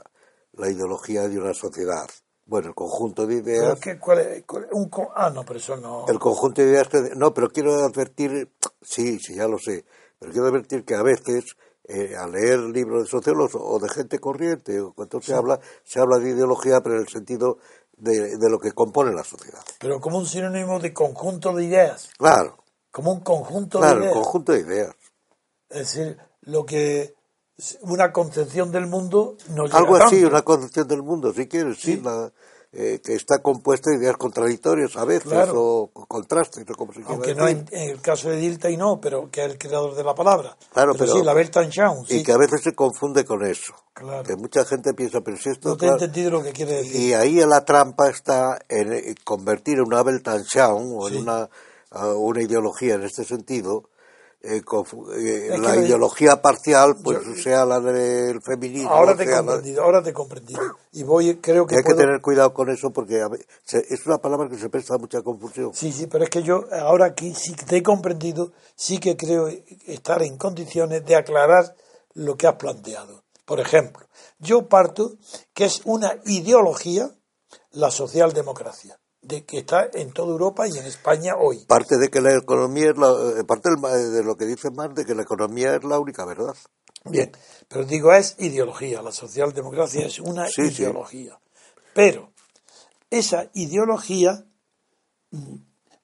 la ideología de una sociedad. Bueno, el conjunto de ideas, ¿qué- cuál es- cuál es? un co- ah, no, pero eso no. el conjunto de ideas. No, pero quiero advertir, sí, sí, ya lo sé, pero quiero advertir que a veces eh, al leer libros de sociólogos o de gente corriente, cuando se habla, se habla de ideología, pero en el sentido de, de lo que compone la sociedad. Pero como un sinónimo de conjunto de ideas. Claro, Como un conjunto claro, de el ideas. conjunto de ideas. Es decir, lo que una concepción del mundo no Algo así, tanto. una concepción del mundo, si quieres, sí, Sí. la, eh, que está compuesta de ideas contradictorias a veces, Claro. o con- contrastes, o como se Aunque no en, en el caso de Dilthey no, pero que es el creador de la palabra. Claro, pero- sí, la Weltanschauung, sí. Y que a veces se confunde con eso. Claro. Que mucha gente piensa, pero si esto... No te he entendido lo que quiere decir. Y ahí la trampa está en eh, convertir en una Weltanschauung o Sí. en una, una ideología en este sentido, eh, eh, Es la que ideología parcial pues sea la del feminismo. Ahora te he la- comprendido, ahora te he comprendido. Y voy, creo que hay que tener cuidado con eso porque a ve- se- es una palabra que se presta a mucha confusión. Sí, sí, pero es que yo ahora aquí sí que te he comprendido, sí que creo estar en condiciones de aclarar lo que has planteado. Por ejemplo, yo parto que es una ideología la socialdemocracia, de que está en toda Europa y en España hoy. Parte de que la economía es la, eh, parte ma- de lo que dice Marx de que la economía es la única verdad. Bien, pero digo es ideología, la socialdemocracia es una Sí, sí. ideología. Pero esa ideología mm,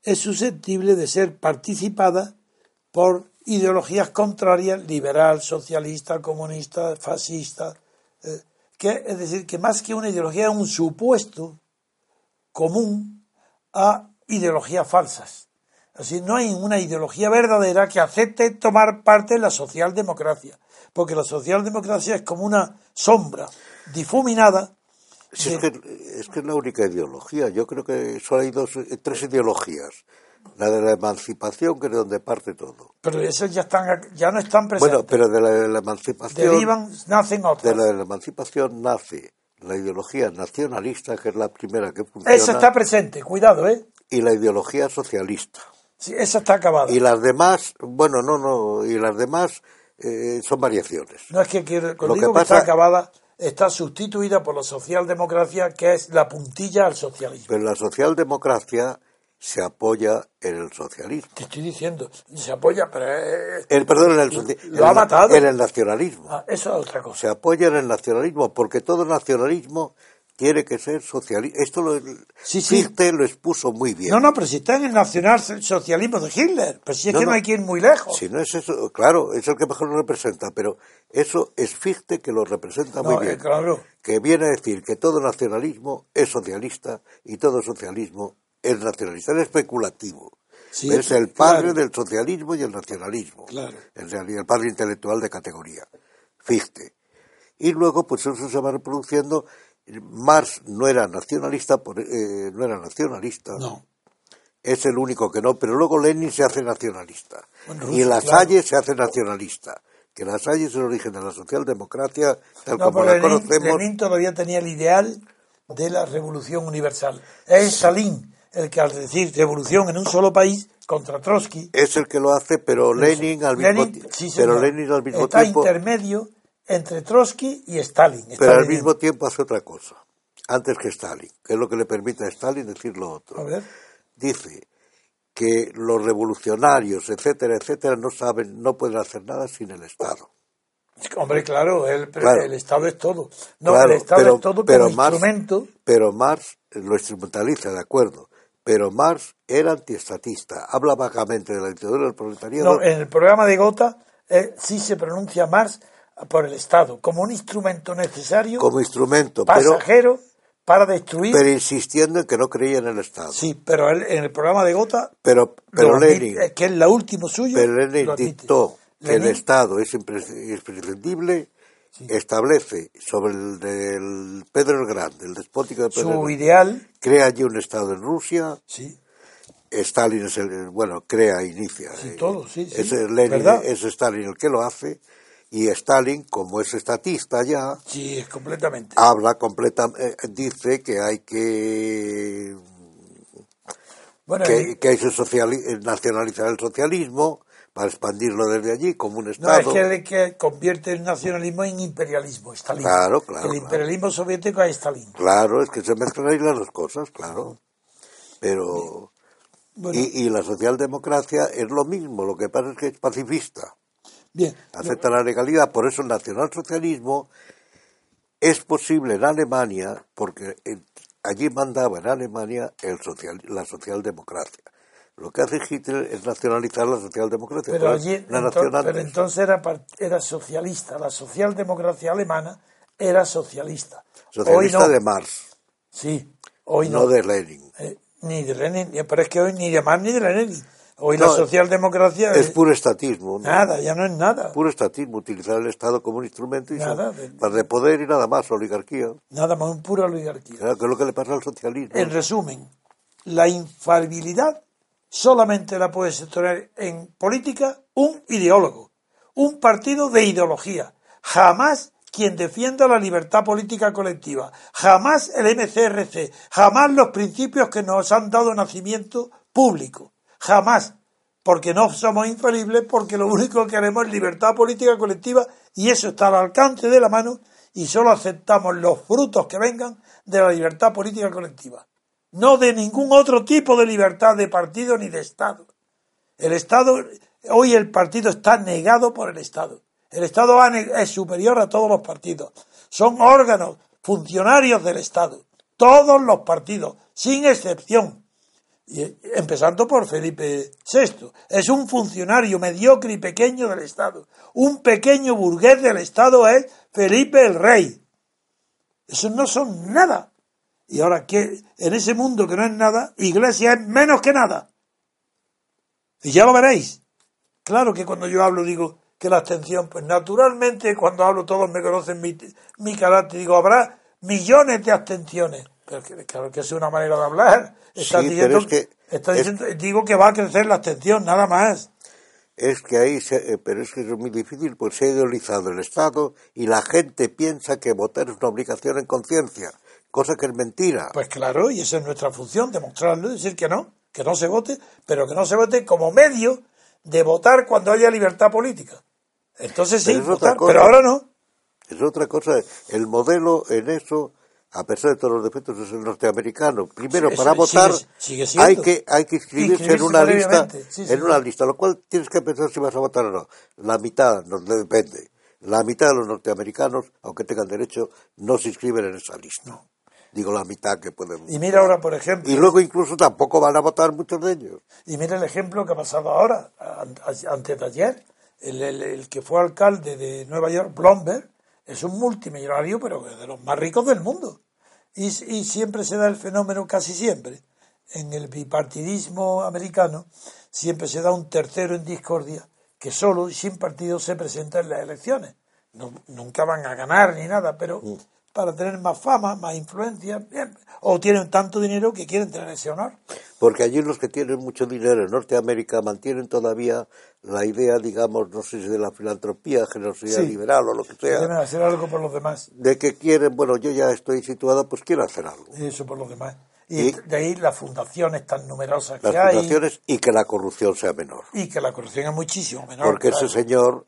es susceptible de ser participada por ideologías contrarias, liberal, socialista, comunista, fascista, eh, que es decir, que más que una ideología es un supuesto común a ideologías falsas. Así no hay una ideología verdadera que acepte tomar parte en la socialdemocracia, porque la socialdemocracia es como una sombra difuminada. De- es, que, es que es la única ideología. Yo creo que solo hay dos, eh, tres ideologías. La de la emancipación, que es de donde parte todo. pero esas ya están ya no están presentes. Bueno, pero de la, de la emancipación, Derivan, nacen otras. de la, de la emancipación nace la ideología nacionalista, que es la primera que funciona, Esa está presente, cuidado, ¿eh? y la ideología socialista. Sí, esa está acabada. Y las demás, bueno, no, no, y las demás eh, son variaciones. No es que quiero, cuando Lo que digo que, pasa- está acabada, está sustituida por la socialdemocracia, que es la puntilla al socialismo. Pero la socialdemocracia se apoya en el socialismo. Te estoy diciendo, se apoya, pero eh, El, perdón, en el, soci- Lo ha matado. en el nacionalismo. ah, eso es otra cosa. se apoya en el nacionalismo, porque todo nacionalismo tiene que ser socialista. Esto lo, Sí, sí. Fichte lo expuso muy bien. No, no, pero si está en el nacionalsocialismo de Hitler, pero si es No, que no, no. hay que ir muy lejos. Si no es eso, claro, es el que mejor lo representa, pero eso es Fichte que lo representa No, muy bien. eh, claro. Que viene a decir que todo nacionalismo es socialista y todo socialismo es nacionalista, es especulativo. Sí, es el padre claro. del socialismo y el nacionalismo. Claro. Realidad, el padre intelectual de categoría. Fichte. Y luego, pues eso se va reproduciendo. Marx no era nacionalista, por- eh, no era nacionalista. No. Es el único que no, pero luego Lenin se hace nacionalista. Bueno, y Rusia, La claro. Se hace nacionalista. Que La Salle es el origen de la socialdemocracia, tal No, como la Lenin, conocemos. Lenin todavía tenía el ideal de la revolución universal. Es Stalin el que al decir revolución en un solo país contra Trotsky, Es el que lo hace, pero Lenin al mismo, Lenin, sí, pero Lenin al mismo está tiempo, intermedio entre Trotsky y Stalin. pero Está al mismo tiempo hace otra cosa, antes que Stalin, que es lo que le permite a Stalin decir lo otro. A ver. Dice que los revolucionarios, etcétera, etcétera, no saben, no pueden hacer nada sin el Estado. Hombre, claro, el, Claro. el Estado es todo. No, Claro, el Estado pero- es todo pero como Marx- instrumento. Pero Marx lo instrumentaliza, de acuerdo. Pero Marx era antiestatista. Habla vagamente de la dictadura del proletariado. No, en el programa de Gotha eh, sí se pronuncia Marx por el Estado, como un instrumento necesario, como instrumento, pero, pasajero, para destruir. pero insistiendo en que no creía en el Estado. sí, pero él, en el programa de Gotha, Pero, pero admite, Lenin, eh, que es la último suyo, pero Lenin dictó que el Estado es impres- imprescindible, establece sobre el del Pedro el Grande, el despótico de Pedro el su Grande, ideal, crea allí un Estado en Rusia, sí, Stalin es el, bueno, crea, inicia. Sí, eh, todo, sí, sí, Es, el Lenin, es Stalin el que lo hace, y Stalin, como es estatista ya, sí, es completamente. habla completamente, dice que hay que, bueno, que, el- que hay que eh, nacionalizar el socialismo para expandirlo desde allí como un no, es Estado. que que convierte el nacionalismo en imperialismo, Stalin. Claro, claro, El claro. imperialismo soviético es Stalin. Claro, es que se mezclan ahí las dos cosas, claro. Pero, Bueno, y, y la socialdemocracia es lo mismo, lo que pasa es que es pacifista. bien, acepta la legalidad, por eso el nacionalsocialismo es posible en Alemania, porque allí mandaba en Alemania el social, la socialdemocracia. Lo que hace Hitler es nacionalizar la socialdemocracia. Pero allí, una ento- nación pero entonces era, era socialista. La socialdemocracia alemana era socialista. socialista hoy no. de Marx, Sí, hoy no, no. de Lenin. Eh, ni de Lenin, ni- pero es que hoy ni de Marx ni de Lenin. Hoy No, la socialdemocracia Es es puro estatismo. ¿no? nada, ya no es nada. Puro estatismo, utilizar el Estado como un instrumento y Nada, son- de- para de poder y nada más, oligarquía. Nada más, un pura oligarquía. Claro, que es lo que le pasa al socialismo. En resumen, la infalibilidad solamente la puede tener en política un ideólogo, un partido de ideología. Jamás quien defienda la libertad política colectiva, jamás el MCRC, jamás los principios que nos han dado nacimiento público, jamás, porque no somos infalibles, porque lo único que queremos es libertad política colectiva y eso está al alcance de la mano y solo aceptamos los frutos que vengan de la libertad política colectiva no de ningún otro tipo de libertad de partido ni de Estado. El Estado, hoy el partido está negado por el Estado. El Estado es superior a todos los partidos. Son órganos, funcionarios del Estado. Todos los partidos, sin excepción. Y, empezando por Felipe VI. Es un funcionario mediocre y pequeño del Estado. Un pequeño burgués del Estado es Felipe el Rey. Esos no son nada. Y ahora que en ese mundo que no es nada, iglesia es menos que nada. Y ya lo veréis. Claro que cuando yo hablo digo que la abstención, pues naturalmente cuando hablo todos me conocen mi, mi carácter, digo, habrá millones de abstenciones. Pero que, claro que es una manera de hablar. Está Sí, diciendo, pero es que- está es- diciendo- digo que va a crecer la abstención, nada más. Es que ahí, se- eh, pero es que es muy difícil, pues se ha idealizado el Estado y la gente piensa que votar es una obligación en conciencia, cosa que es mentira. Pues claro, y esa es nuestra función, demostrarlo, decir que no, que no se vote, pero que no se vote como medio de votar cuando haya libertad política. Entonces sí, Pero votar, pero ahora no. Es otra cosa, el modelo en eso, a pesar de todos los defectos, es el norteamericano. Primero, Sí, para votar, sigue hay que hay que inscribirse, en una lista, sí, en una lista, lo cual tienes que pensar si vas a votar o no. La mitad, no depende. La mitad de los norteamericanos, aunque tengan derecho, no se inscriben en esa lista. Digo la mitad que pueden. Y mira ahora, por ejemplo, Y luego incluso tampoco van a votar muchos de ellos. y mira el ejemplo que ha pasado ahora, an- antes de ayer, el, el- el que fue alcalde de Nueva York, Blomberg, es un multimillonario, pero de los más ricos del mundo. Y, y siempre se da el fenómeno, casi siempre, en el bipartidismo americano siempre se da un tercero en discordia que solo y sin partido se presenta en las elecciones. No- nunca van a ganar ni nada, pero Mm. Para tener más fama, más influencia, o tienen tanto dinero que quieren tener ese honor. Porque allí los que tienen mucho dinero en Norteamérica mantienen todavía la idea, digamos, no sé si de la filantropía, generosidad Sí. liberal o lo que sea, hacer algo por los demás. de que quieren, bueno, yo ya estoy situado, pues quiero hacer algo. Eso por los demás. Y Y- de ahí las fundaciones tan numerosas Las que hay fundaciones y que la corrupción sea menor. y que la corrupción es muchísimo menor. Porque claro. ese señor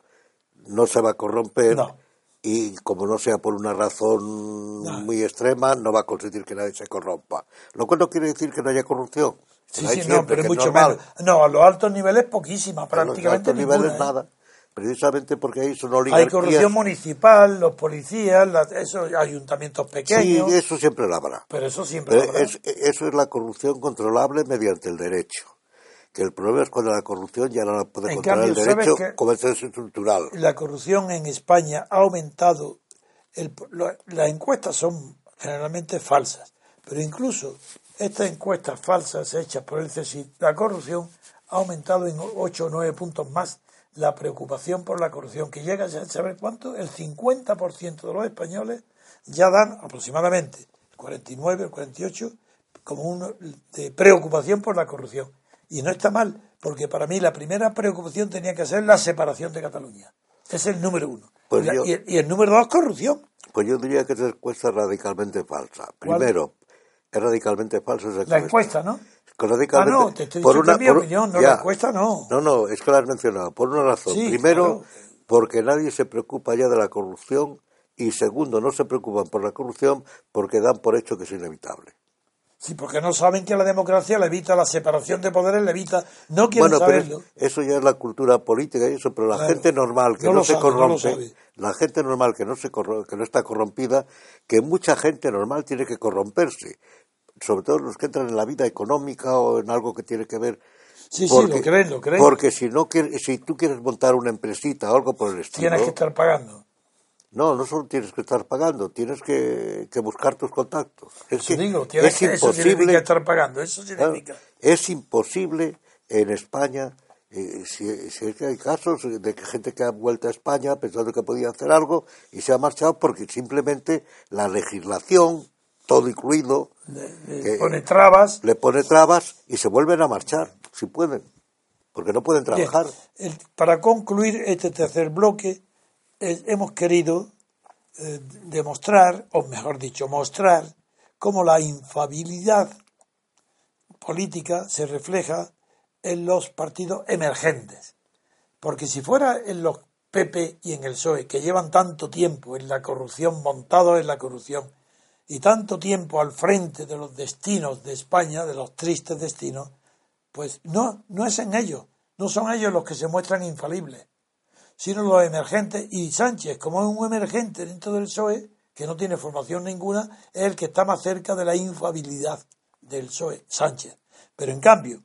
no se va a corromper No. Y como no sea por una razón No. muy extrema, no va a consentir que nadie se corrompa. Lo cual no quiere decir que no haya corrupción. Sí, La hay sí, no, siempre, pero es que mucho menos. No, a los altos niveles poquísima, A los prácticamente altos niveles ¿eh? nada. Precisamente porque ahí son Hay oligarquías. corrupción municipal, los policías, las- esos ayuntamientos Sí, pequeños, eso siempre lo habrá. pero eso siempre Pero habrá. es- eso es la corrupción controlable mediante el derecho. Que el problema es cuando la corrupción ya no la puede controlar cambio, el ¿sabes derecho como es estructural. La corrupción en España ha aumentado. el- lo- las encuestas son generalmente falsas, pero incluso estas encuestas falsas hechas por el CSIC, la corrupción ha aumentado en 8 o 9 puntos más la preocupación por la corrupción, que llega ya a saber cuánto, el 50% de los españoles ya dan aproximadamente el 49 o el 48 como uno de preocupación por la corrupción. Y no está mal, porque para mí la primera preocupación tenía que ser la separación de Cataluña. Es el número uno. Pues y, la- yo- y el, y el número dos, corrupción. Pues yo diría que esa encuesta es radicalmente falsa. ¿Cuál? Primero, es radicalmente falsa esa La encuesta, ¿no? Ah, no, te estoy mi por- opinión, no ya. la encuesta, no. No, no, es que la has mencionado. Por una razón. Sí, Primero, claro. porque nadie se preocupa ya de la corrupción. Y segundo, no se preocupan por la corrupción porque dan por hecho que es inevitable. Sí, porque no saben que la democracia le evita la separación de poderes, le evita. No quieren Bueno, pero saberlo. es- eso ya es la cultura política y eso, pero la Claro. gente normal que No se sabe, corrompe, la gente normal que no se que no está corrompida, que mucha gente normal tiene que corromperse, sobre todo los que entran en la vida económica o en algo que tiene que ver Sí, sí, lo creen, lo creen. Porque si no si tú quieres montar una empresita o algo por el estilo, Tienes que estar pagando. No, no solo tienes que estar pagando, tienes que, que buscar tus contactos. Es Eso que digo, tienes es que, eso significa imposible, estar pagando. Eso claro, significa. es imposible en España. eh, si, si es que hay casos de que gente que ha vuelto a España pensando que podía hacer algo y se ha marchado porque simplemente la legislación, todo incluido, le- eh, pone trabas. le pone trabas y se vuelven a marchar, si pueden, porque no pueden Bien, trabajar. el- para concluir este tercer bloque, eh, hemos querido eh, demostrar, o mejor dicho, mostrar cómo la infabilidad política se refleja en los partidos emergentes. Porque si fuera en los PP y en el PSOE, que llevan tanto tiempo en la corrupción, montados en la corrupción, y tanto tiempo al frente de los destinos de España, de los tristes destinos, pues no, no es en ellos, no son ellos los que se muestran infalibles, sino los emergentes, y Sánchez, como es un emergente dentro del PSOE, que no tiene formación ninguna, es el que está más cerca de la infabilidad del PSOE, Sánchez. Pero en cambio,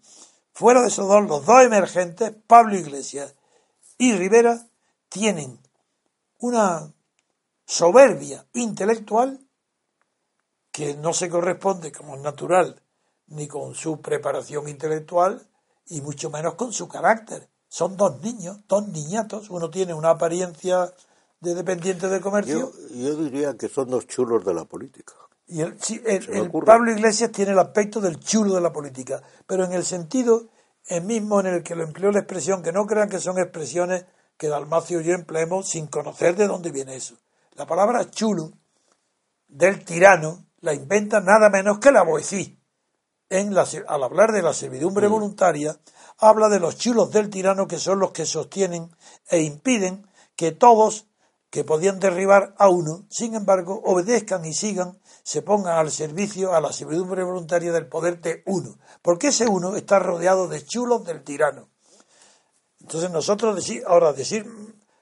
fuera de esos dos, los dos emergentes, Pablo Iglesias y Rivera, tienen una soberbia intelectual que no se corresponde como es natural ni con su preparación intelectual y mucho menos con su carácter. Son dos niños, dos niñatos. Uno tiene una apariencia de dependiente de comercio Yo, yo diría que son dos chulos de la política. y el, sí, el-. Pablo Iglesias tiene el aspecto del chulo de la política, pero en el sentido el mismo en el que lo empleó la expresión, que no crean que son expresiones que Dalmacio y yo empleemos sin conocer de dónde viene eso. La palabra chulo del tirano la inventa nada menos que la Boecí. En la, al hablar de la servidumbre voluntaria, habla de los chulos del tirano que son los que sostienen e impiden que todos que podían derribar a uno, sin embargo, obedezcan y sigan, se pongan al servicio a la servidumbre voluntaria del poder de uno, porque ese uno está rodeado de chulos del tirano. Entonces nosotros ahora decir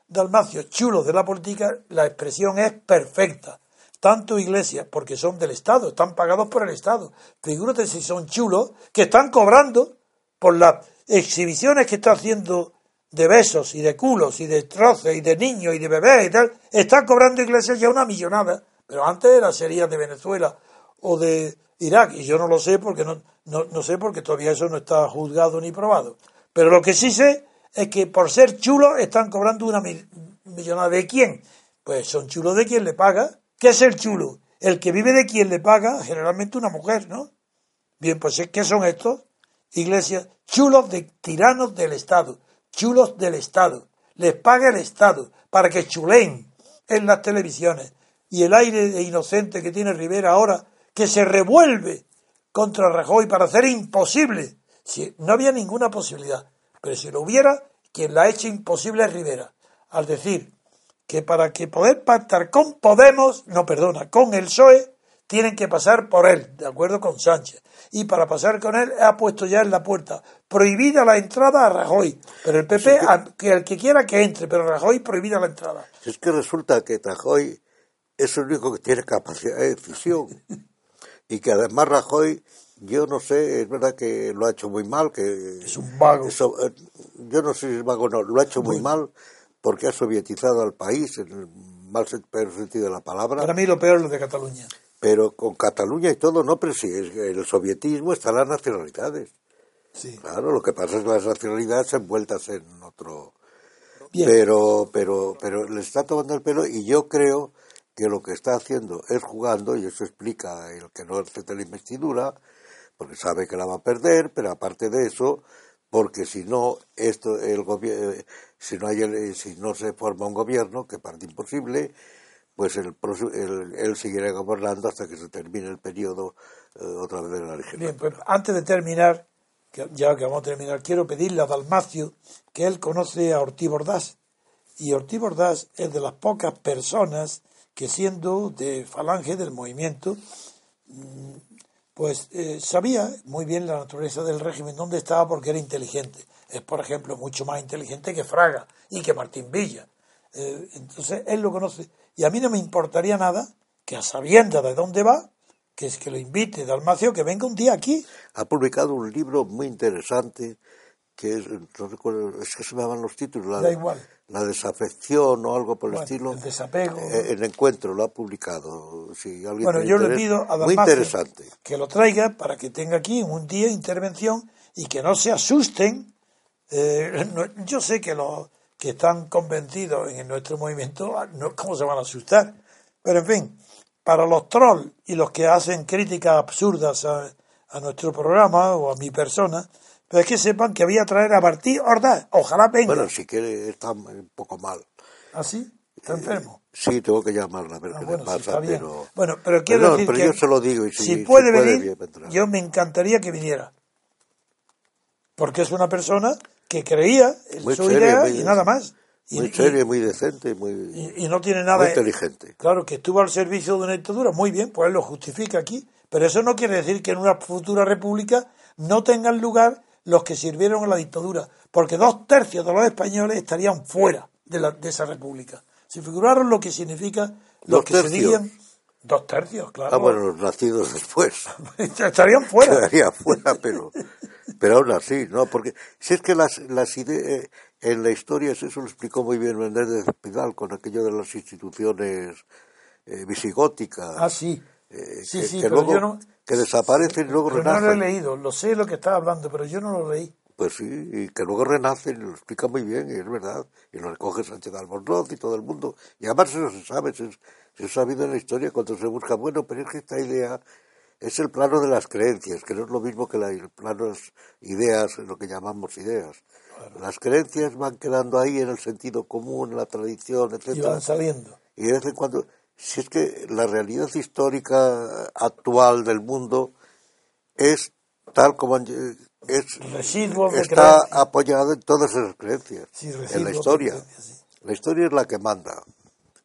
Dalmacio, chulos de la política, la expresión es perfecta. Tanto iglesias, porque son del Estado, están pagados por el Estado. Figúrate si son chulos que están cobrando por las exhibiciones que está haciendo de besos y de culos y de troces y de niños y de bebés y tal. Están cobrando iglesias ya una millonada. Pero antes era sería de Venezuela o de Irak, y yo no lo sé porque no, no, no sé porque todavía eso no está juzgado ni probado. Pero lo que sí sé es que por ser chulos están cobrando una mil- millonada. ¿De quién? Pues son chulos de quien le paga. ¿Qué es el chulo? El que vive de quien le paga, generalmente una mujer, ¿no? Bien, pues ¿qué son estos? Iglesias, chulos de tiranos del Estado, chulos del Estado. Les paga el Estado para que chuleen en las televisiones. Y el aire de inocente que tiene Rivera ahora, que se revuelve contra Rajoy para hacer imposible. Si no había ninguna posibilidad, pero si lo hubiera, quien la ha hecho imposible es Rivera. Al decir que para que poder pactar con Podemos, no perdona, con el PSOE, tienen que pasar por él, de acuerdo con Sánchez. Y para pasar con él ha puesto ya en la puerta prohibida la entrada a Rajoy. Pero el PP, a- que el que quiera que entre, pero Rajoy prohibida la entrada. Es que resulta que Rajoy es el único que tiene capacidad de decisión. y que además Rajoy, yo no sé, es verdad que lo ha hecho muy mal, que Es un vago. eso, eh, yo no sé si es vago o no, lo ha hecho muy mal porque ha sovietizado al país en el mal sentido de la palabra. Para mí lo peor es lo de Cataluña. Pero con Cataluña y todo, no, pero en el sovietismo están las nacionalidades. Sí. Claro, lo que pasa es que las nacionalidades envueltas en otro. Bien. Pero, pero, pero le está tomando el pelo y yo creo que lo que está haciendo es jugando, y eso explica el que no acepta la investidura, porque sabe que la va a perder, pero aparte de eso, porque si no, esto, el gobierno, si no hay, el- si no se forma un gobierno, que parece imposible, pues el, el- él seguirá gobernando hasta que se termine el periodo eh, otra vez de la legislatura. Bien, pues antes de terminar, que ya que vamos a terminar, quiero pedirle a Dalmacio que él conoce a Ortiz Ordaz. Y Ortiz Ordaz es de las pocas personas que siendo de falange del movimiento, mm, pues eh, sabía muy bien la naturaleza del régimen, dónde estaba porque era inteligente. Es, por ejemplo, mucho más inteligente que Fraga y que Martín Villa. Eh, entonces, él lo conoce. Y a mí no me importaría nada que a sabiendas de dónde va, que es que lo invite Dalmacio, que venga un día aquí. ha publicado un libro muy interesante que es, no recuerdo, es que se me los títulos, la, Da igual. la desafección o algo por el estilo. el desapego. Eh, el encuentro lo ha publicado. Si alguien Bueno, yo le pido a Dalmacio que lo traiga para que tenga aquí un día intervención y que no se asusten. Eh, no- yo sé que los que están convencidos en nuestro movimiento, ah, no, ¿cómo se van a asustar? Pero en fin, para los trolls y los que hacen críticas absurdas a, a nuestro programa o a mi persona, pero es que sepan que voy a traer a Martí Ordaz. Ojalá venga. Bueno, si quiere, está un poco mal. ¿Así? ¿Está enfermo? Sí, tengo que llamarla a ver Ah, qué bueno, sí, pasa, está bien. pero... Bueno, pero quiero no, decir pero que yo se lo digo y si, si si puede venir, yo me encantaría que viniera. Porque es una persona que creía en Muy su idea y nada más. Y, Muy y- serio, muy decente, muy, y- y no tiene nada. muy inteligente. Claro, que estuvo al servicio de una dictadura, muy bien, pues él lo justifica aquí. Pero eso no quiere decir que en una futura república no tengan lugar los que sirvieron a la dictadura. Porque dos tercios de los españoles estarían fuera de, la- de esa república. Si figuraron lo que significa los ¿Dos que se tercios? dirían. Dos tercios, claro. Ah, bueno, los nacidos después. estarían fuera. quedaría fuera, pero, pero aún así, ¿no? Porque si es que las, las ideas, en la historia, eso lo explicó muy bien Menéndez Pidal con aquello de las instituciones eh, visigóticas, Ah, sí. eh, Sí, que, sí, que pero luego yo no- que desaparecen y luego Pero no lo he renacen. leído, lo sé lo que está hablando, pero yo no lo leí. Pues sí, y que luego renacen, lo explica muy bien, y es verdad, y lo recoge Sánchez Albornoz y todo el mundo. Y además eso se sabe, se, se ha sabido en la historia cuando se busca, bueno, pero es que esta idea es el plano de las creencias, que no es lo mismo que la- el plano de las ideas, lo que llamamos ideas. Las creencias van quedando ahí en el sentido común, en la tradición, Y etcétera. van saliendo. Y de vez en cuando, si es que la realidad histórica actual del mundo es tal como han- es Residuos de está apoyado en todas esas creencias Sí, en la historia creencias, sí. la historia es la que manda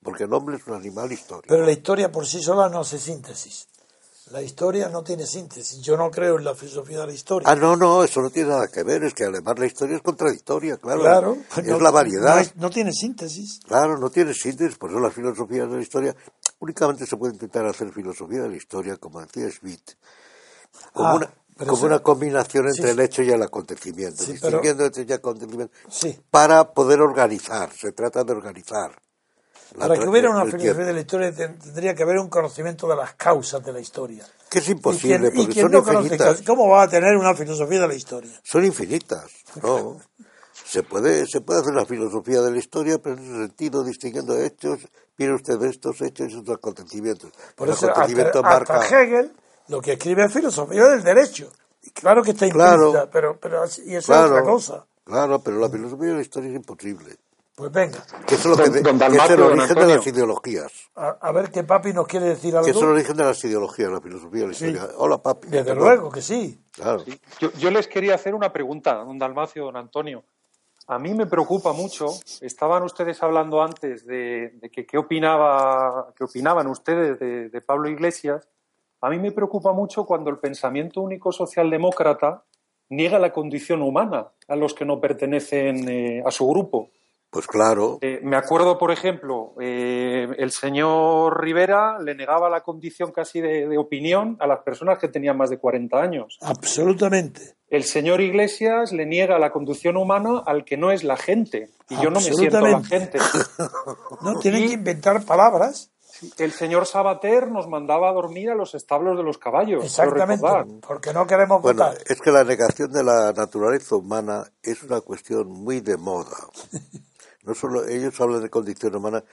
porque el hombre es un animal histórico Pero la historia por sí sola no hace síntesis. La historia no tiene síntesis. Yo no creo en la filosofía de la historia. ah no no eso no tiene nada que ver es que además la historia es contradictoria claro claro. es no- la variedad No, es- no tiene síntesis. Claro, no tiene síntesis, por eso la filosofía de la historia únicamente se puede intentar hacer filosofía de la historia, como decía Schmitt, como, Ah, una, como eso- una combinación entre Sí, el hecho y el acontecimiento, Sí, pero- distinguiendo entre el acontecimiento, Sí. para poder organizar, se trata de organizar. Para que hubiera una el filosofía tiempo. de la historia ten- tendría que haber un conocimiento de las causas de la historia. Que es Y imposible, quien, y porque quien son no conoce infinitas. causas, ¿cómo va a tener una filosofía de la historia? Son infinitas, ¿no? Se puede, se puede hacer la filosofía de la historia, pero en ese sentido, distinguiendo hechos, mire usted estos hechos y estos acontecimientos. Por eso, acontecimiento hasta, marca... hasta Hegel lo que escribe es filosofía del derecho. Y Claro que está Claro. implícita, pero, pero así- y eso claro, es otra cosa. claro, pero la filosofía de la historia es imposible. Pues venga, Que eso es, lo que Don- de- don que es el origen de las ideologías. a, a ver qué papi nos quiere decir Que es el algo. origen de las ideologías, la filosofía de la Sí. historia. Hola, papi. Desde Perdón. luego que sí. Claro. Yo, yo les quería hacer una pregunta, don Dalmacio, don Antonio. A mí me preocupa mucho, estaban ustedes hablando antes de, de que qué opinaba, qué opinaban ustedes de, de Pablo Iglesias. A mí me preocupa mucho cuando el pensamiento único socialdemócrata niega la condición humana a los que no pertenecen eh, a su grupo. Pues claro. Eh, me acuerdo, por ejemplo, eh, el señor Rivera le negaba la condición casi de, de opinión a las personas que tenían más de 40 años. Absolutamente. El señor Iglesias le niega la conducción humana al que no es la gente. Y yo no me siento la Absolutamente. gente. No tienen Y- que inventar palabras. El señor Sabater nos mandaba a dormir a los establos de los caballos. Exactamente. Porque no queremos Bueno, votar. es que la negación de la naturaleza humana es una cuestión muy de moda. No solo ellos hablan de condición humana,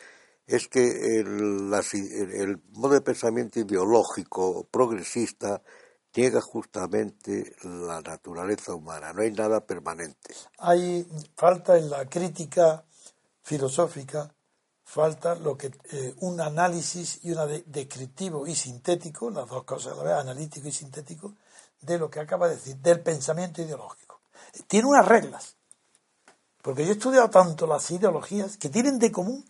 es que el, modo de pensamiento ideológico progresista niega justamente la naturaleza humana. No hay nada permanente. Hay falta en la crítica filosófica, falta lo que eh, un análisis y una de- descriptivo y sintético, las dos cosas a la vez, analítico y sintético, de lo que acaba de decir, del pensamiento ideológico. Tiene unas reglas, porque yo he estudiado tanto las ideologías que tienen de común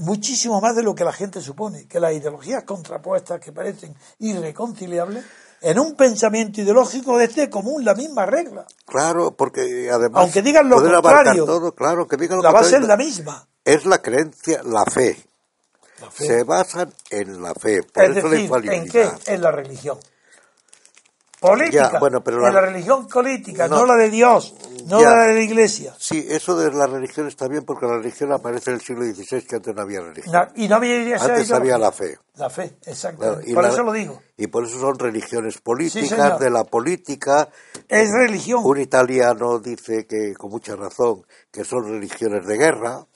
muchísimo más de lo que la gente supone, que las ideologías contrapuestas que parecen irreconciliables, en un pensamiento ideológico es de común la misma regla. Claro, porque además... Aunque digan lo contrario, todo, claro, que digan lo La base es la misma. Es la creencia, la fe. La fe. Se basan en la fe. Por es eso la decir, ¿en infalibilidad. qué? En la religión. Política. Ya, bueno, pero la- religión política, no, No. la de Dios, no Ya. la de la iglesia. Sí, eso de la religión está bien porque la religión aparece en el siglo XVI, que antes no había religión. Y no había iglesia. antes había la fe. La fe, exacto. Claro, Por la- eso lo digo. Y por eso son religiones políticas, de la política. Es religión. Un italiano dice que, con mucha razón, que son religiones de guerra,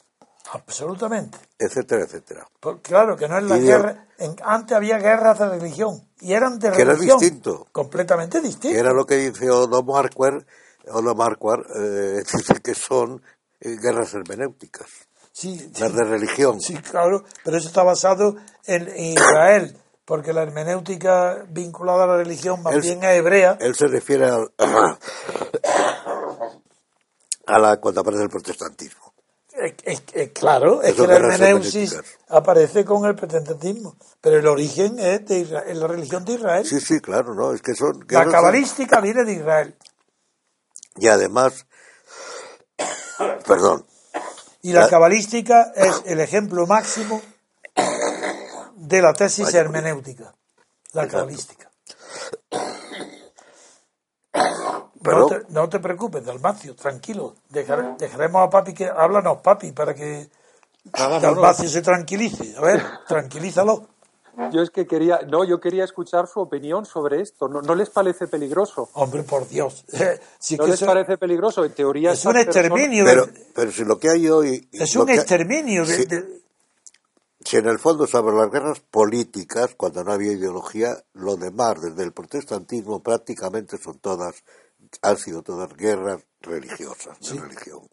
Absolutamente. etcétera, etcétera. Claro que no es la guerra. en- antes había guerras de religión. Y eran de Que era religión. distinto. Completamente distinto. Que era lo que dice Odo Marquardt, Odo Marquardt, eh, dice que son eh, guerras hermenéuticas, Sí, las sí. de religión. Sí, claro, pero eso está basado en, en Israel, porque la hermenéutica vinculada a la religión más Él- bien es hebrea. Él se refiere al- a la cuando aparece el protestantismo. Claro, es que la hermeneusis aparece con el protestantismo, pero el origen es de es la religión de Israel. Sí, sí, claro, ¿no? Es que son la cabalística viene de Israel Y además, perdón, y la La- cabalística es el ejemplo máximo de la tesis Vaya, hermenéutica. La Exacto. cabalística. Pero- no, te, no te preocupes, Dalmacio, tranquilo. Dejar- dejaremos a papi que. Háblanos, papi, para que Nada, no, no. Dalmacio se tranquilice. A ver, tranquilízalo. Yo es que quería, no, yo quería escuchar su opinión sobre esto. ¿No, no les parece peligroso? Hombre, por Dios. Sí ¿No que les eso- parece peligroso? En teoría es un personas- exterminio. pero, de- pero si lo que hay hoy... es un que- exterminio. de- Sí. de- Si en el fondo sobre las guerras políticas, cuando no había ideología, lo demás, desde el protestantismo, prácticamente son todas, han sido todas guerras religiosas, de religión.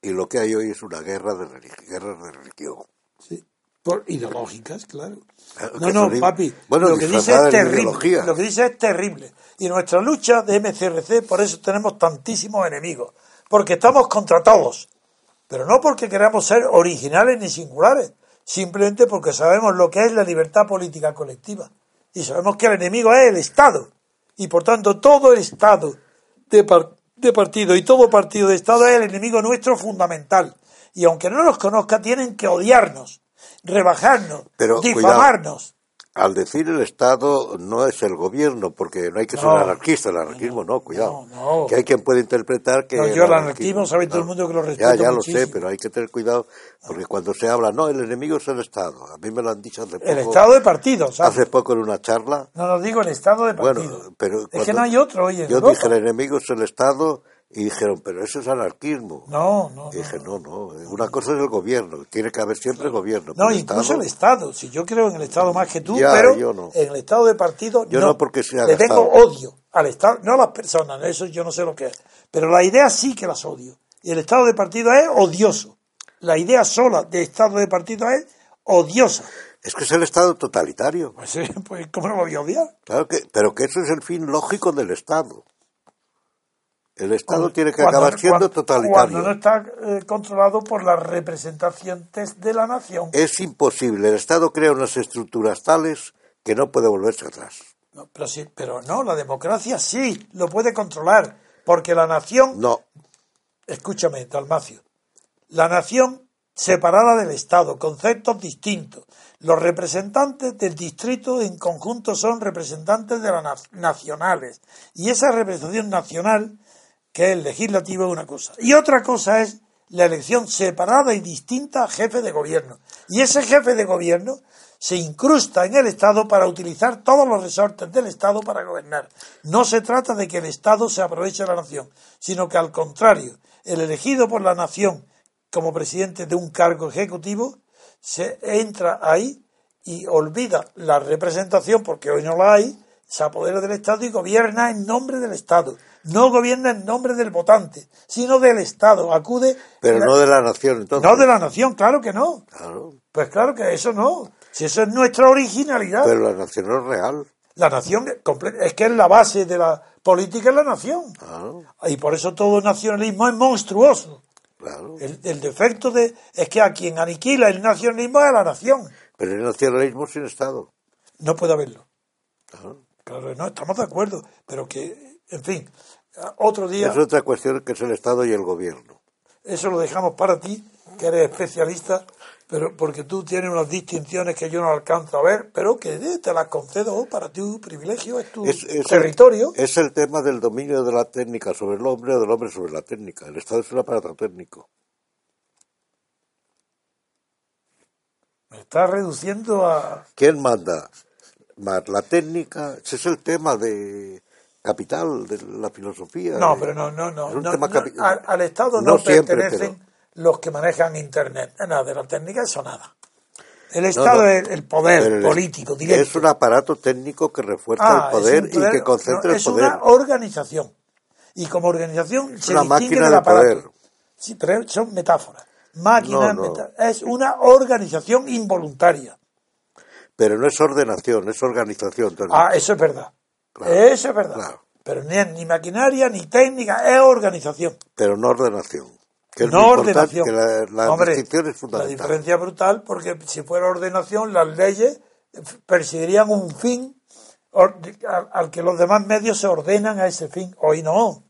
Y lo que hay hoy es una guerra de religi- de religión. sí, por ideológicas, claro. Eh, No, no, papi. bueno, lo que dice es terrible. ideología. Lo que dice es terrible. Y nuestra lucha de MCRC, por eso tenemos tantísimos enemigos. Porque estamos contra todos. Pero no porque queramos ser originales ni singulares. Simplemente porque sabemos lo que es la libertad política colectiva. Y sabemos que el enemigo es el Estado. Y por tanto, todo el Estado de, par- de partido y todo partido de Estado es el enemigo nuestro fundamental. Y aunque no nos conozca, tienen que odiarnos, rebajarnos, Pero, difamarnos. Al decir el Estado no es el gobierno, porque no hay que ser No. anarquista, el anarquismo no, cuidado. no, no. Que hay quien puede interpretar que... Yo el anarquismo sabe todo el mundo que lo respeto Ya, ya lo sé, pero hay que tener cuidado, porque cuando se habla, no, el enemigo es el Estado. A mí me lo han dicho hace poco. El estado de partido, ¿sabes? Hace poco en una charla. No, no digo el estado de partido. Bueno, pero es que no hay otro hoy en Yo dije, el enemigo es el Estado, y dijeron, pero eso es anarquismo. No, no, Y dije, no. no, una cosa es el gobierno, tiene que haber siempre gobierno. No, incluso Estado- el Estado. Si yo creo en el Estado más que tú, Ya, pero yo no. en el Estado de partido Yo no porque sea Le tengo odio al Estado, no a las personas, eso yo no sé lo que es. Pero la idea sí que las odio. Y el Estado de partido es odioso. La idea sola de Estado de partido es odiosa. Es que es el Estado totalitario. Pues, eh, pues ¿cómo no lo voy a odiar? Claro que, pero que eso es el fin lógico del Estado. El Estado Cuando- tiene que cuando- acabar siendo cuando- totalitario. Cuando no está eh, controlado por las representaciones de la nación. Es imposible. El Estado crea unas estructuras tales que no puede volverse atrás. No, pero, sí, pero no, la democracia sí lo puede controlar, porque la nación, No, escúchame, Dalmacio, la nación separada del Estado, conceptos distintos. Los representantes del distrito en conjunto son representantes de las na- nacionales. Y esa representación nacional, que el legislativo, es una cosa. Y otra cosa es la elección separada y distinta a jefe de gobierno. Y ese jefe de gobierno se incrusta en el Estado para utilizar todos los resortes del Estado para gobernar. No se trata de que el Estado se aproveche de la nación, sino que al contrario, el elegido por la nación como presidente de un cargo ejecutivo se entra ahí y olvida la representación, porque hoy no la hay, se apodera del Estado y gobierna en nombre del Estado. No gobierna en nombre del votante, sino del Estado. Acude. pero la- no de la nación. Entonces, no de la nación, claro que no. Claro, Pues claro que eso no. Si eso es nuestra originalidad. pero la nación no es real. La nación es que es la base de la política es la nación. Claro, Y por eso todo nacionalismo es monstruoso. claro. El, el defecto de es que a quien aniquila el nacionalismo es a la nación. Pero el nacionalismo sin Estado. No puede haberlo. Claro. Claro, no, estamos de acuerdo. Pero que, en fin, otro día, Es otra cuestión que es el Estado y el gobierno. eso lo dejamos para ti, que eres especialista, pero porque tú tienes unas distinciones que yo no alcanzo a ver, pero que eh, te las concedo para tu privilegio, es tu Es, es territorio. El, es el tema del dominio de la técnica sobre el hombre o del hombre sobre la técnica. El Estado es un aparato técnico. Me está reduciendo a... ¿Quién manda? Más la técnica. Ese es el tema de capital, de la filosofía. No, de- pero no, no, no. es un no, tema no, al, al Estado no, siempre, pertenecen los que manejan Internet. Nada, de la técnica eso nada. El Estado es el poder el- político directo. Es un aparato técnico que refuerza Ah, el poder es y que concentra el es poder. una organización. Y como organización se una distingue máquina del de aparato. poder. Sí, pero son metáforas. Máquina, es una organización involuntaria. Pero no es ordenación, es organización. Ah, eso es verdad. Claro, eso es verdad. claro. Pero ni, ni maquinaria, ni técnica, es organización. Pero no ordenación. Que no ordenación. que la, la Hombre, La diferencia es brutal porque si fuera ordenación, las leyes perseguirían un fin al que los demás medios se ordenan a ese fin. Hoy no.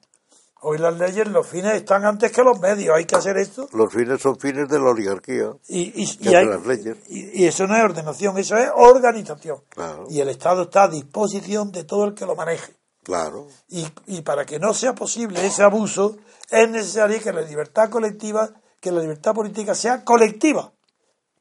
Hoy las leyes, los fines están antes que los medios. Hay que hacer esto. Los fines son fines de la oligarquía. Y, hay- las leyes. y- y eso no es ordenación, eso es organización. Claro. Y el Estado está a disposición de todo el que lo maneje. Claro. Y, y para que no sea posible ese abuso, es necesario que la libertad colectiva, que la libertad política sea colectiva,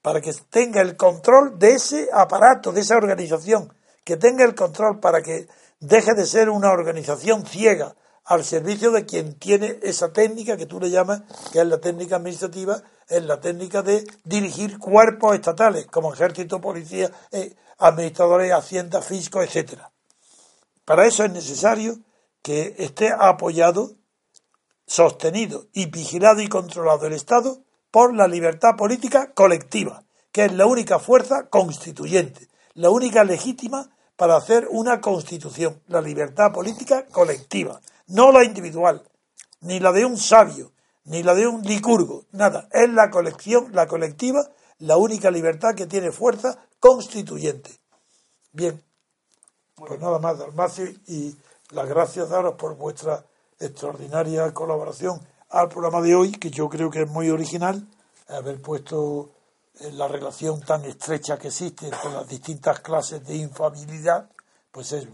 para que tenga el control de ese aparato, de esa organización, que tenga el control para que deje de ser una organización ciega al servicio de quien tiene esa técnica que tú le llamas, que es la técnica administrativa, es la técnica de dirigir cuerpos estatales, como ejército, policía, eh, administradores, hacienda, fisco, etcétera. Para eso es necesario que esté apoyado, sostenido y vigilado y controlado el Estado por la libertad política colectiva, que es la única fuerza constituyente, la única legítima para hacer una constitución, la libertad política colectiva, no la individual, ni la de un sabio, ni la de un licurgo, nada, es la colección, la colectiva, la única libertad que tiene fuerza constituyente. Bien, pues nada más, Dalmacio, y las gracias daros por vuestra extraordinaria colaboración al programa de hoy, que yo creo que es muy original, haber puesto eh, la relación tan estrecha que existe entre las distintas clases de infabilidad, pues es,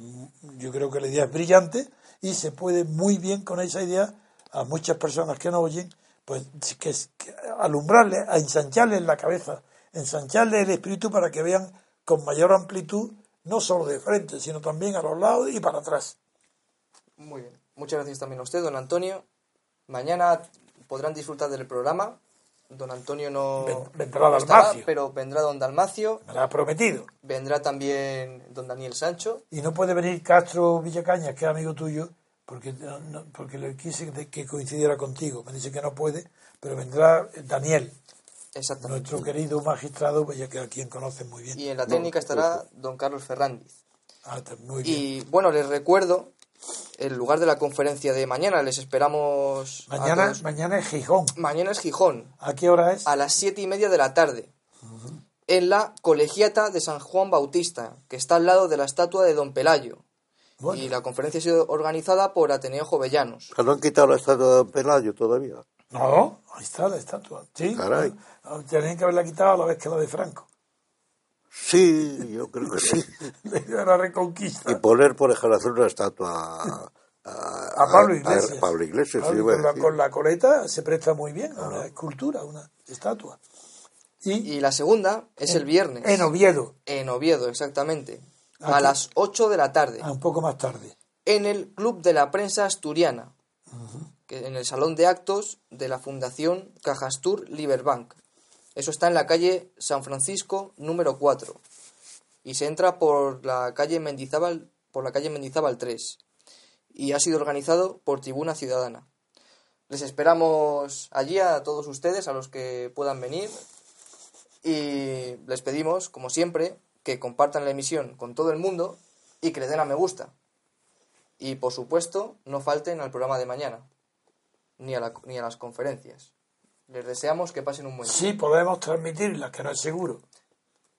yo creo que la idea es brillante y se puede muy bien con esa idea a muchas personas que no oyen, pues que, que alumbrarles, a ensancharles la cabeza, ensancharles el espíritu para que vean con mayor amplitud, no solo de frente, sino también a los lados y para atrás. Muy bien. Muchas gracias también a usted, don Antonio. Mañana podrán disfrutar del programa. Don Antonio no, vendrá no estará, Dalmacio. pero vendrá don Dalmacio. Me lo ha prometido. Vendrá también don Daniel Sancho. Y no puede venir Castro Villacañas, que es amigo tuyo, porque, no, porque le quise que coincidiera contigo. Me dice que no puede, pero vendrá Daniel, Exactamente. nuestro querido magistrado, pues ya que a quien conoce muy bien. Y en la técnica estará don Carlos Ferrandiz. Ah, muy bien. Y bueno, les recuerdo el lugar de la conferencia de mañana. Les esperamos. a Mañana, es Gijón. Mañana es Gijón, ¿A qué hora es? a las siete y media de la tarde. En la colegiata de San Juan Bautista, que está al lado de la estatua de Don Pelayo. Bueno, Y la conferencia ha sido organizada por Ateneo Jovellanos. No han quitado la estatua de Don Pelayo todavía. no, ahí está la estatua. Sí, Caray. bueno, tenían que haberla quitado a la vez que la de Franco. Sí, yo creo que sí. De la reconquista. Y poner, por ejemplo, hacer una estatua a, A Pablo Iglesias. a Pablo Iglesias, Pablo, sí, con, la, con la coleta se presta muy bien a una escultura, a una estatua. Y, Y la segunda es el viernes. en Oviedo, En Oviedo, exactamente. Aquí. A las 8 de la tarde. a un poco más tarde. En el Club de la Prensa Asturiana. que en el Salón de Actos de la Fundación Cajastur Liberbank. Eso está en la calle San Francisco número 4. Y se entra por la calle Mendizábal, por la calle Mendizábal 3. Y ha sido organizado por Tribuna Ciudadana. Les esperamos allí a todos ustedes, a los que puedan venir. Y les pedimos, como siempre, que compartan la emisión con todo el mundo y que le den a me gusta. Y por supuesto, no falten al programa de mañana, ni a, ni a las conferencias. Les deseamos que pasen un buen día. Sí podemos transmitirla, que no es seguro.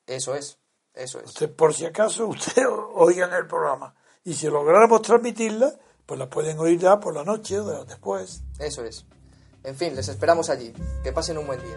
Eso es, eso es. Usted, por si acaso, usted oigan el programa. Y si lográramos transmitirla, pues la pueden oír ya por la noche o de- después. Eso es. En fin, les esperamos allí. Que pasen un buen día.